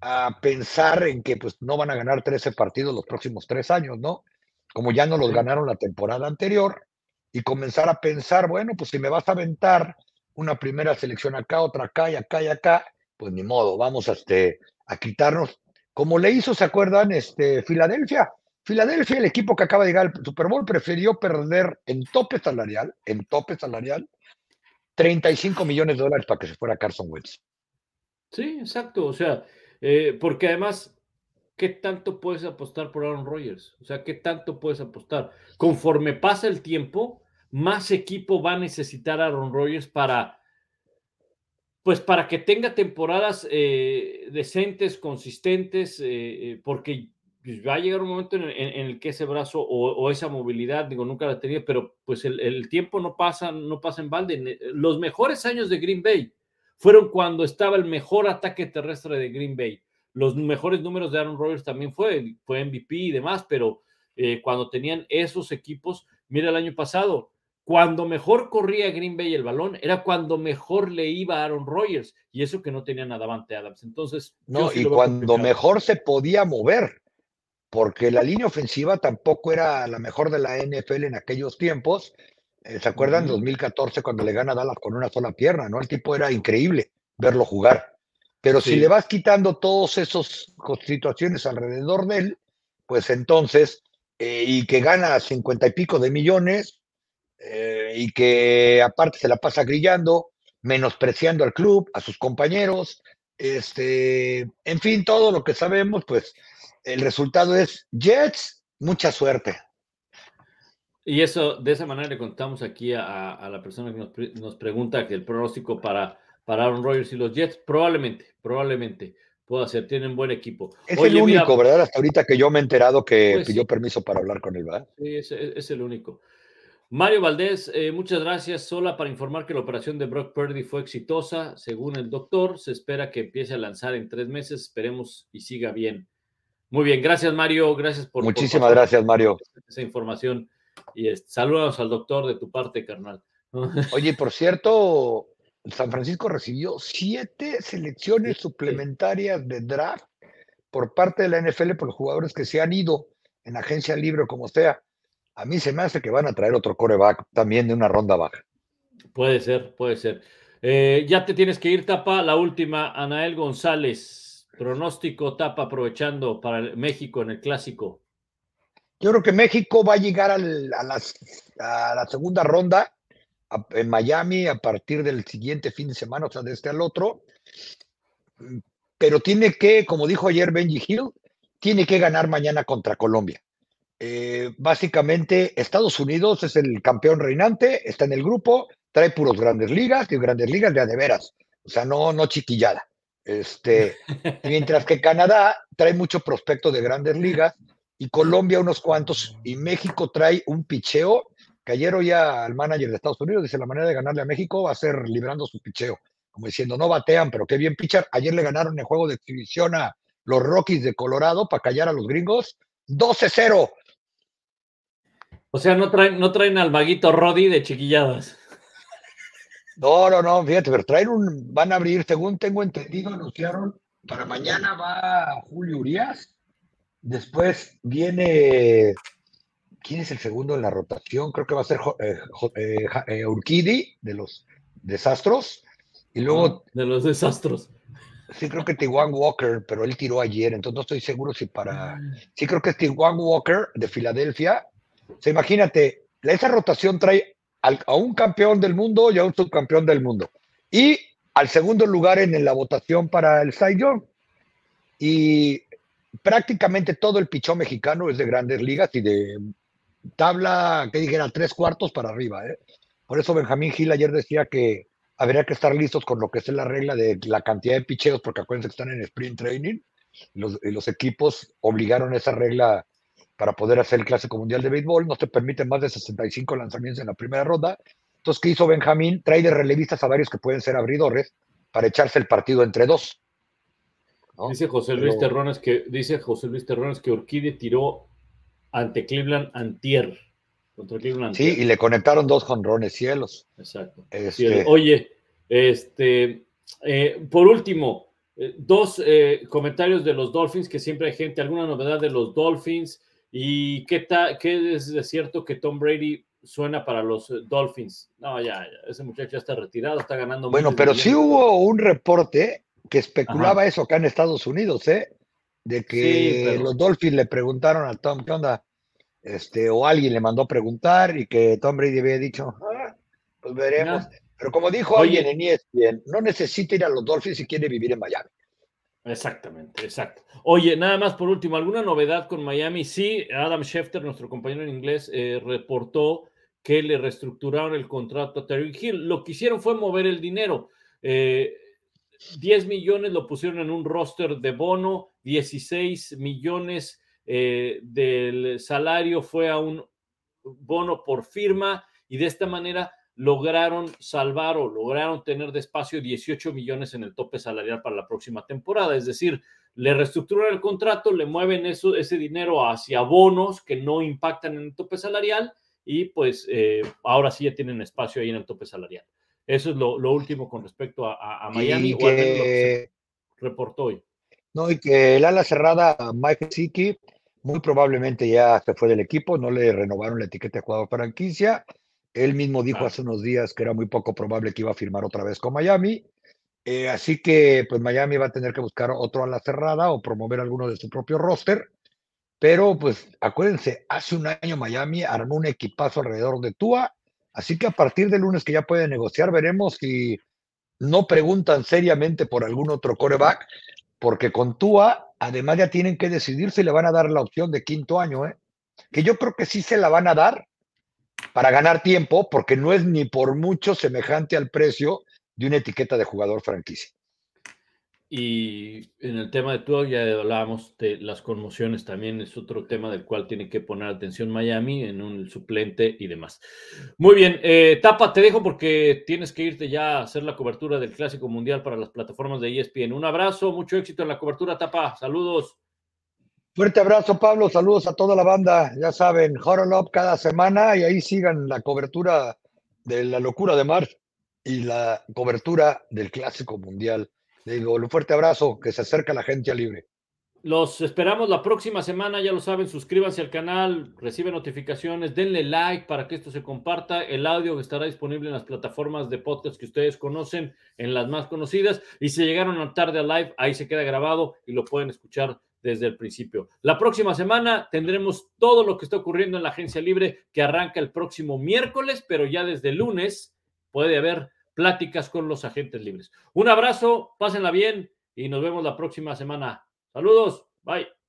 a pensar en que pues no van a ganar 13 partidos los próximos tres años, ¿no? Como ya no los ganaron la temporada anterior, y comenzar a pensar, bueno, pues si me vas a aventar una primera selección acá, otra acá y acá y acá, pues ni modo, vamos a, este, a quitarnos, como le hizo, ¿se acuerdan? Este, Filadelfia. Filadelfia, el equipo que acaba de llegar al Super Bowl, prefirió perder en tope salarial, en tope salarial, 35 millones de dólares para que se fuera Carson Wentz. sí, exacto. O sea, eh, porque además, ¿qué tanto puedes apostar por Aaron Rodgers? O sea, ¿qué tanto puedes apostar? Conforme pasa el tiempo, más equipo va a necesitar Aaron Rodgers para, pues para que tenga temporadas eh, decentes, consistentes, eh, porque pues, va a llegar un momento en el, en- en el que ese brazo o, o esa movilidad, digo, nunca la tenía, pero pues el, el tiempo no pasa, no pasa en balde. Los mejores años de Green Bay fueron cuando estaba el mejor ataque terrestre de Green Bay. Los mejores números de Aaron Rodgers también fue, fue MVP y demás, pero eh, cuando tenían esos equipos, mira el año pasado, cuando mejor corría Green Bay el balón, era cuando mejor le iba a Aaron Rodgers, y eso que no tenían a Davante Adams. Entonces, ¿no? sí y cuando complicado. mejor se podía mover, porque la línea ofensiva tampoco era la mejor de la NFL en aquellos tiempos. Eh, ¿Se acuerdan? Ujú. 2014 cuando le gana a Dallas con una sola pierna, ¿no? El tipo era increíble verlo jugar. Pero si le vas quitando todos esos co- situaciones alrededor de él, pues entonces, eh, y que gana cincuenta y pico de millones, eh, y que aparte se la pasa grillando, menospreciando al club, a sus compañeros, este, en fin, todo lo que sabemos, pues el resultado es Jets, mucha suerte. Y eso, de esa manera le contamos aquí a, a la persona que nos, nos pregunta que el pronóstico para, para Aaron Rodgers y los Jets, probablemente, probablemente pueda ser, tienen buen equipo. Es Oye, el mira, único, ¿verdad? Hasta ahorita que yo me he enterado que Pues pidió sí. permiso para hablar con él, ¿verdad? Sí, es, es- es el único. Mario Valdés, eh, muchas gracias. Sola para informar que la operación de Brock Purdy fue exitosa. Según el doctor, se espera que empiece a lanzar en tres meses. Esperemos y siga bien. Muy bien, gracias Mario. Gracias por. Muchísimas gracias, Mario. Esa información. Y este, saludos al doctor de tu parte, carnal. [LAUGHS] Oye, por cierto, San Francisco recibió siete selecciones suplementarias de draft por parte de la NFL por los jugadores que se han ido en agencia libre o como sea. A mí se me hace que van a traer otro coreback también de una ronda baja. Puede ser, puede ser. Eh, ya te tienes que ir, Tapa. La última, Anael González. Pronóstico, Tapa, aprovechando para México en el clásico. Yo creo que México va a llegar al- a, las- a la segunda ronda en Miami a partir del siguiente fin de semana, o sea, de este al otro. Pero tiene que, como dijo ayer Benji Hill, tiene que ganar mañana contra Colombia. Eh, básicamente, Estados Unidos es el campeón reinante, está en el grupo, trae puros grandes ligas y grandes ligas de a de o sea, no, no chiquillada. Este, mientras que Canadá trae mucho prospecto de grandes ligas y Colombia unos cuantos y México trae un picheo que ayer oía al manager de Estados Unidos, dice la manera de ganarle a México va a ser librando su picheo, como diciendo no batean, pero qué bien pichar. Ayer le ganaron el juego de exhibición a los Rockies de Colorado para callar a los gringos, 12-0. O sea, no traen, no traen al maguito Roddy de chiquilladas. No, no, no, fíjate, pero traen un, van a abrir, según tengo entendido, anunciaron, para mañana va Julio Urias, después viene, ¿quién es el segundo en la rotación? Creo que va a ser eh, eh, eh, Urquidi, de los Desastros, y luego, De los desastros. sí creo que Tijuan Walker, pero él tiró ayer, entonces no estoy seguro si para, sí creo que es Tijuan Walker de Filadelfia, o sea, imagínate, esa rotación trae a un campeón del mundo y a un subcampeón del mundo. Y al segundo lugar en la votación para el Cy. Y prácticamente todo el pichón mexicano es de grandes ligas y de tabla, que dijera, tres cuartos para arriba. ¿eh? Por eso Benjamín Gil ayer decía que habría que estar listos con lo que es la regla de la cantidad de picheos, porque acuérdense que están en sprint training. los equipos obligaron esa regla para poder hacer el Clásico Mundial de Béisbol. No se permiten más de 65 lanzamientos en la primera ronda. Entonces, ¿qué hizo Benjamín? Trae de relevistas a varios que pueden ser abridores para echarse el partido entre dos. Dice José Luis Terrones que dice José Luis Terrones que Urquide tiró ante Cleveland Antier. Contra Cleveland Sí, y le conectaron dos jonrones cielos. Exacto. Este... Oye, este, eh, por último, eh, dos eh, comentarios de los Dolphins, que siempre hay gente, alguna novedad de los Dolphins. ¿Y qué, ta, qué es de cierto que Tom Brady suena para los eh, Dolphins? No, ya, ya, ese muchacho ya está retirado, está ganando. Bueno, pero sí hubo un reporte que especulaba eso acá en Estados Unidos, ¿eh? De que los Dolphins le preguntaron a Tom, ¿qué onda? Este, o alguien le mandó preguntar y que Tom Brady había dicho, ah, pues veremos. Pero como dijo alguien en ESPN, no necesita ir a los Dolphins si quiere vivir en Miami. Exactamente, exacto. Oye, nada más por último, ¿alguna novedad con Miami? Sí, Adam Schefter, nuestro compañero en inglés, eh, reportó que le reestructuraron el contrato a Terry Hill. Lo que hicieron fue mover el dinero. 10 eh, millones lo pusieron en un roster de bono, 16 millones eh, del salario fue a un bono por firma y de esta manera lograron salvar o lograron tener despacio 18 millones en el tope salarial para la próxima temporada. Es decir, le reestructuran el contrato, le mueven eso, ese dinero hacia bonos que no impactan en el tope salarial y pues eh, ahora sí ya tienen espacio ahí en el tope salarial. Eso es lo, último con respecto a, Miami, que, reportó hoy. No, y que el ala cerrada, Mike Siki, muy probablemente ya se fue del equipo, no le renovaron la etiqueta de jugador franquicia él mismo dijo hace unos días que era muy poco probable que iba a firmar otra vez con Miami. Eh, así que, pues Miami va a tener que buscar otro a la cerrada o promover alguno de su propio roster. Pero, pues, acuérdense, hace un año Miami armó un equipazo alrededor de Tua. Así que a partir del lunes que ya puede negociar, veremos si no preguntan seriamente por algún otro coreback, porque con Tua, además ya tienen que decidir si le van a dar la opción de quinto año, ¿eh? que yo creo que sí se la van a dar, para ganar tiempo, porque no es ni por mucho semejante al precio de una etiqueta de jugador franquicia. Y en el tema de todo ya hablábamos de las conmociones, también es otro tema del cual tiene que poner atención Miami en un suplente y demás. Muy bien, eh, Tapa, te dejo porque tienes que irte ya a hacer la cobertura del Clásico Mundial para las plataformas de ESPN. Un abrazo, mucho éxito en la cobertura, Tapa. Saludos. Fuerte abrazo, Pablo. Saludos a toda la banda. Ya saben, Horror Up cada semana y ahí sigan la cobertura de la locura de Mar y la cobertura del Clásico Mundial. Le digo, un fuerte abrazo, que se acerca la gente a libre. Los esperamos la próxima semana, ya lo saben, suscríbanse al canal, reciben notificaciones, denle like para que esto se comparta. El audio estará disponible en las plataformas de podcast que ustedes conocen, en las más conocidas. Y si llegaron tarde a live, ahí se queda grabado y lo pueden escuchar desde el principio. La próxima semana tendremos todo lo que está ocurriendo en la agencia libre que arranca el próximo miércoles, pero ya desde lunes puede haber pláticas con los agentes libres. Un abrazo, pásenla bien y nos vemos la próxima semana. Saludos, bye.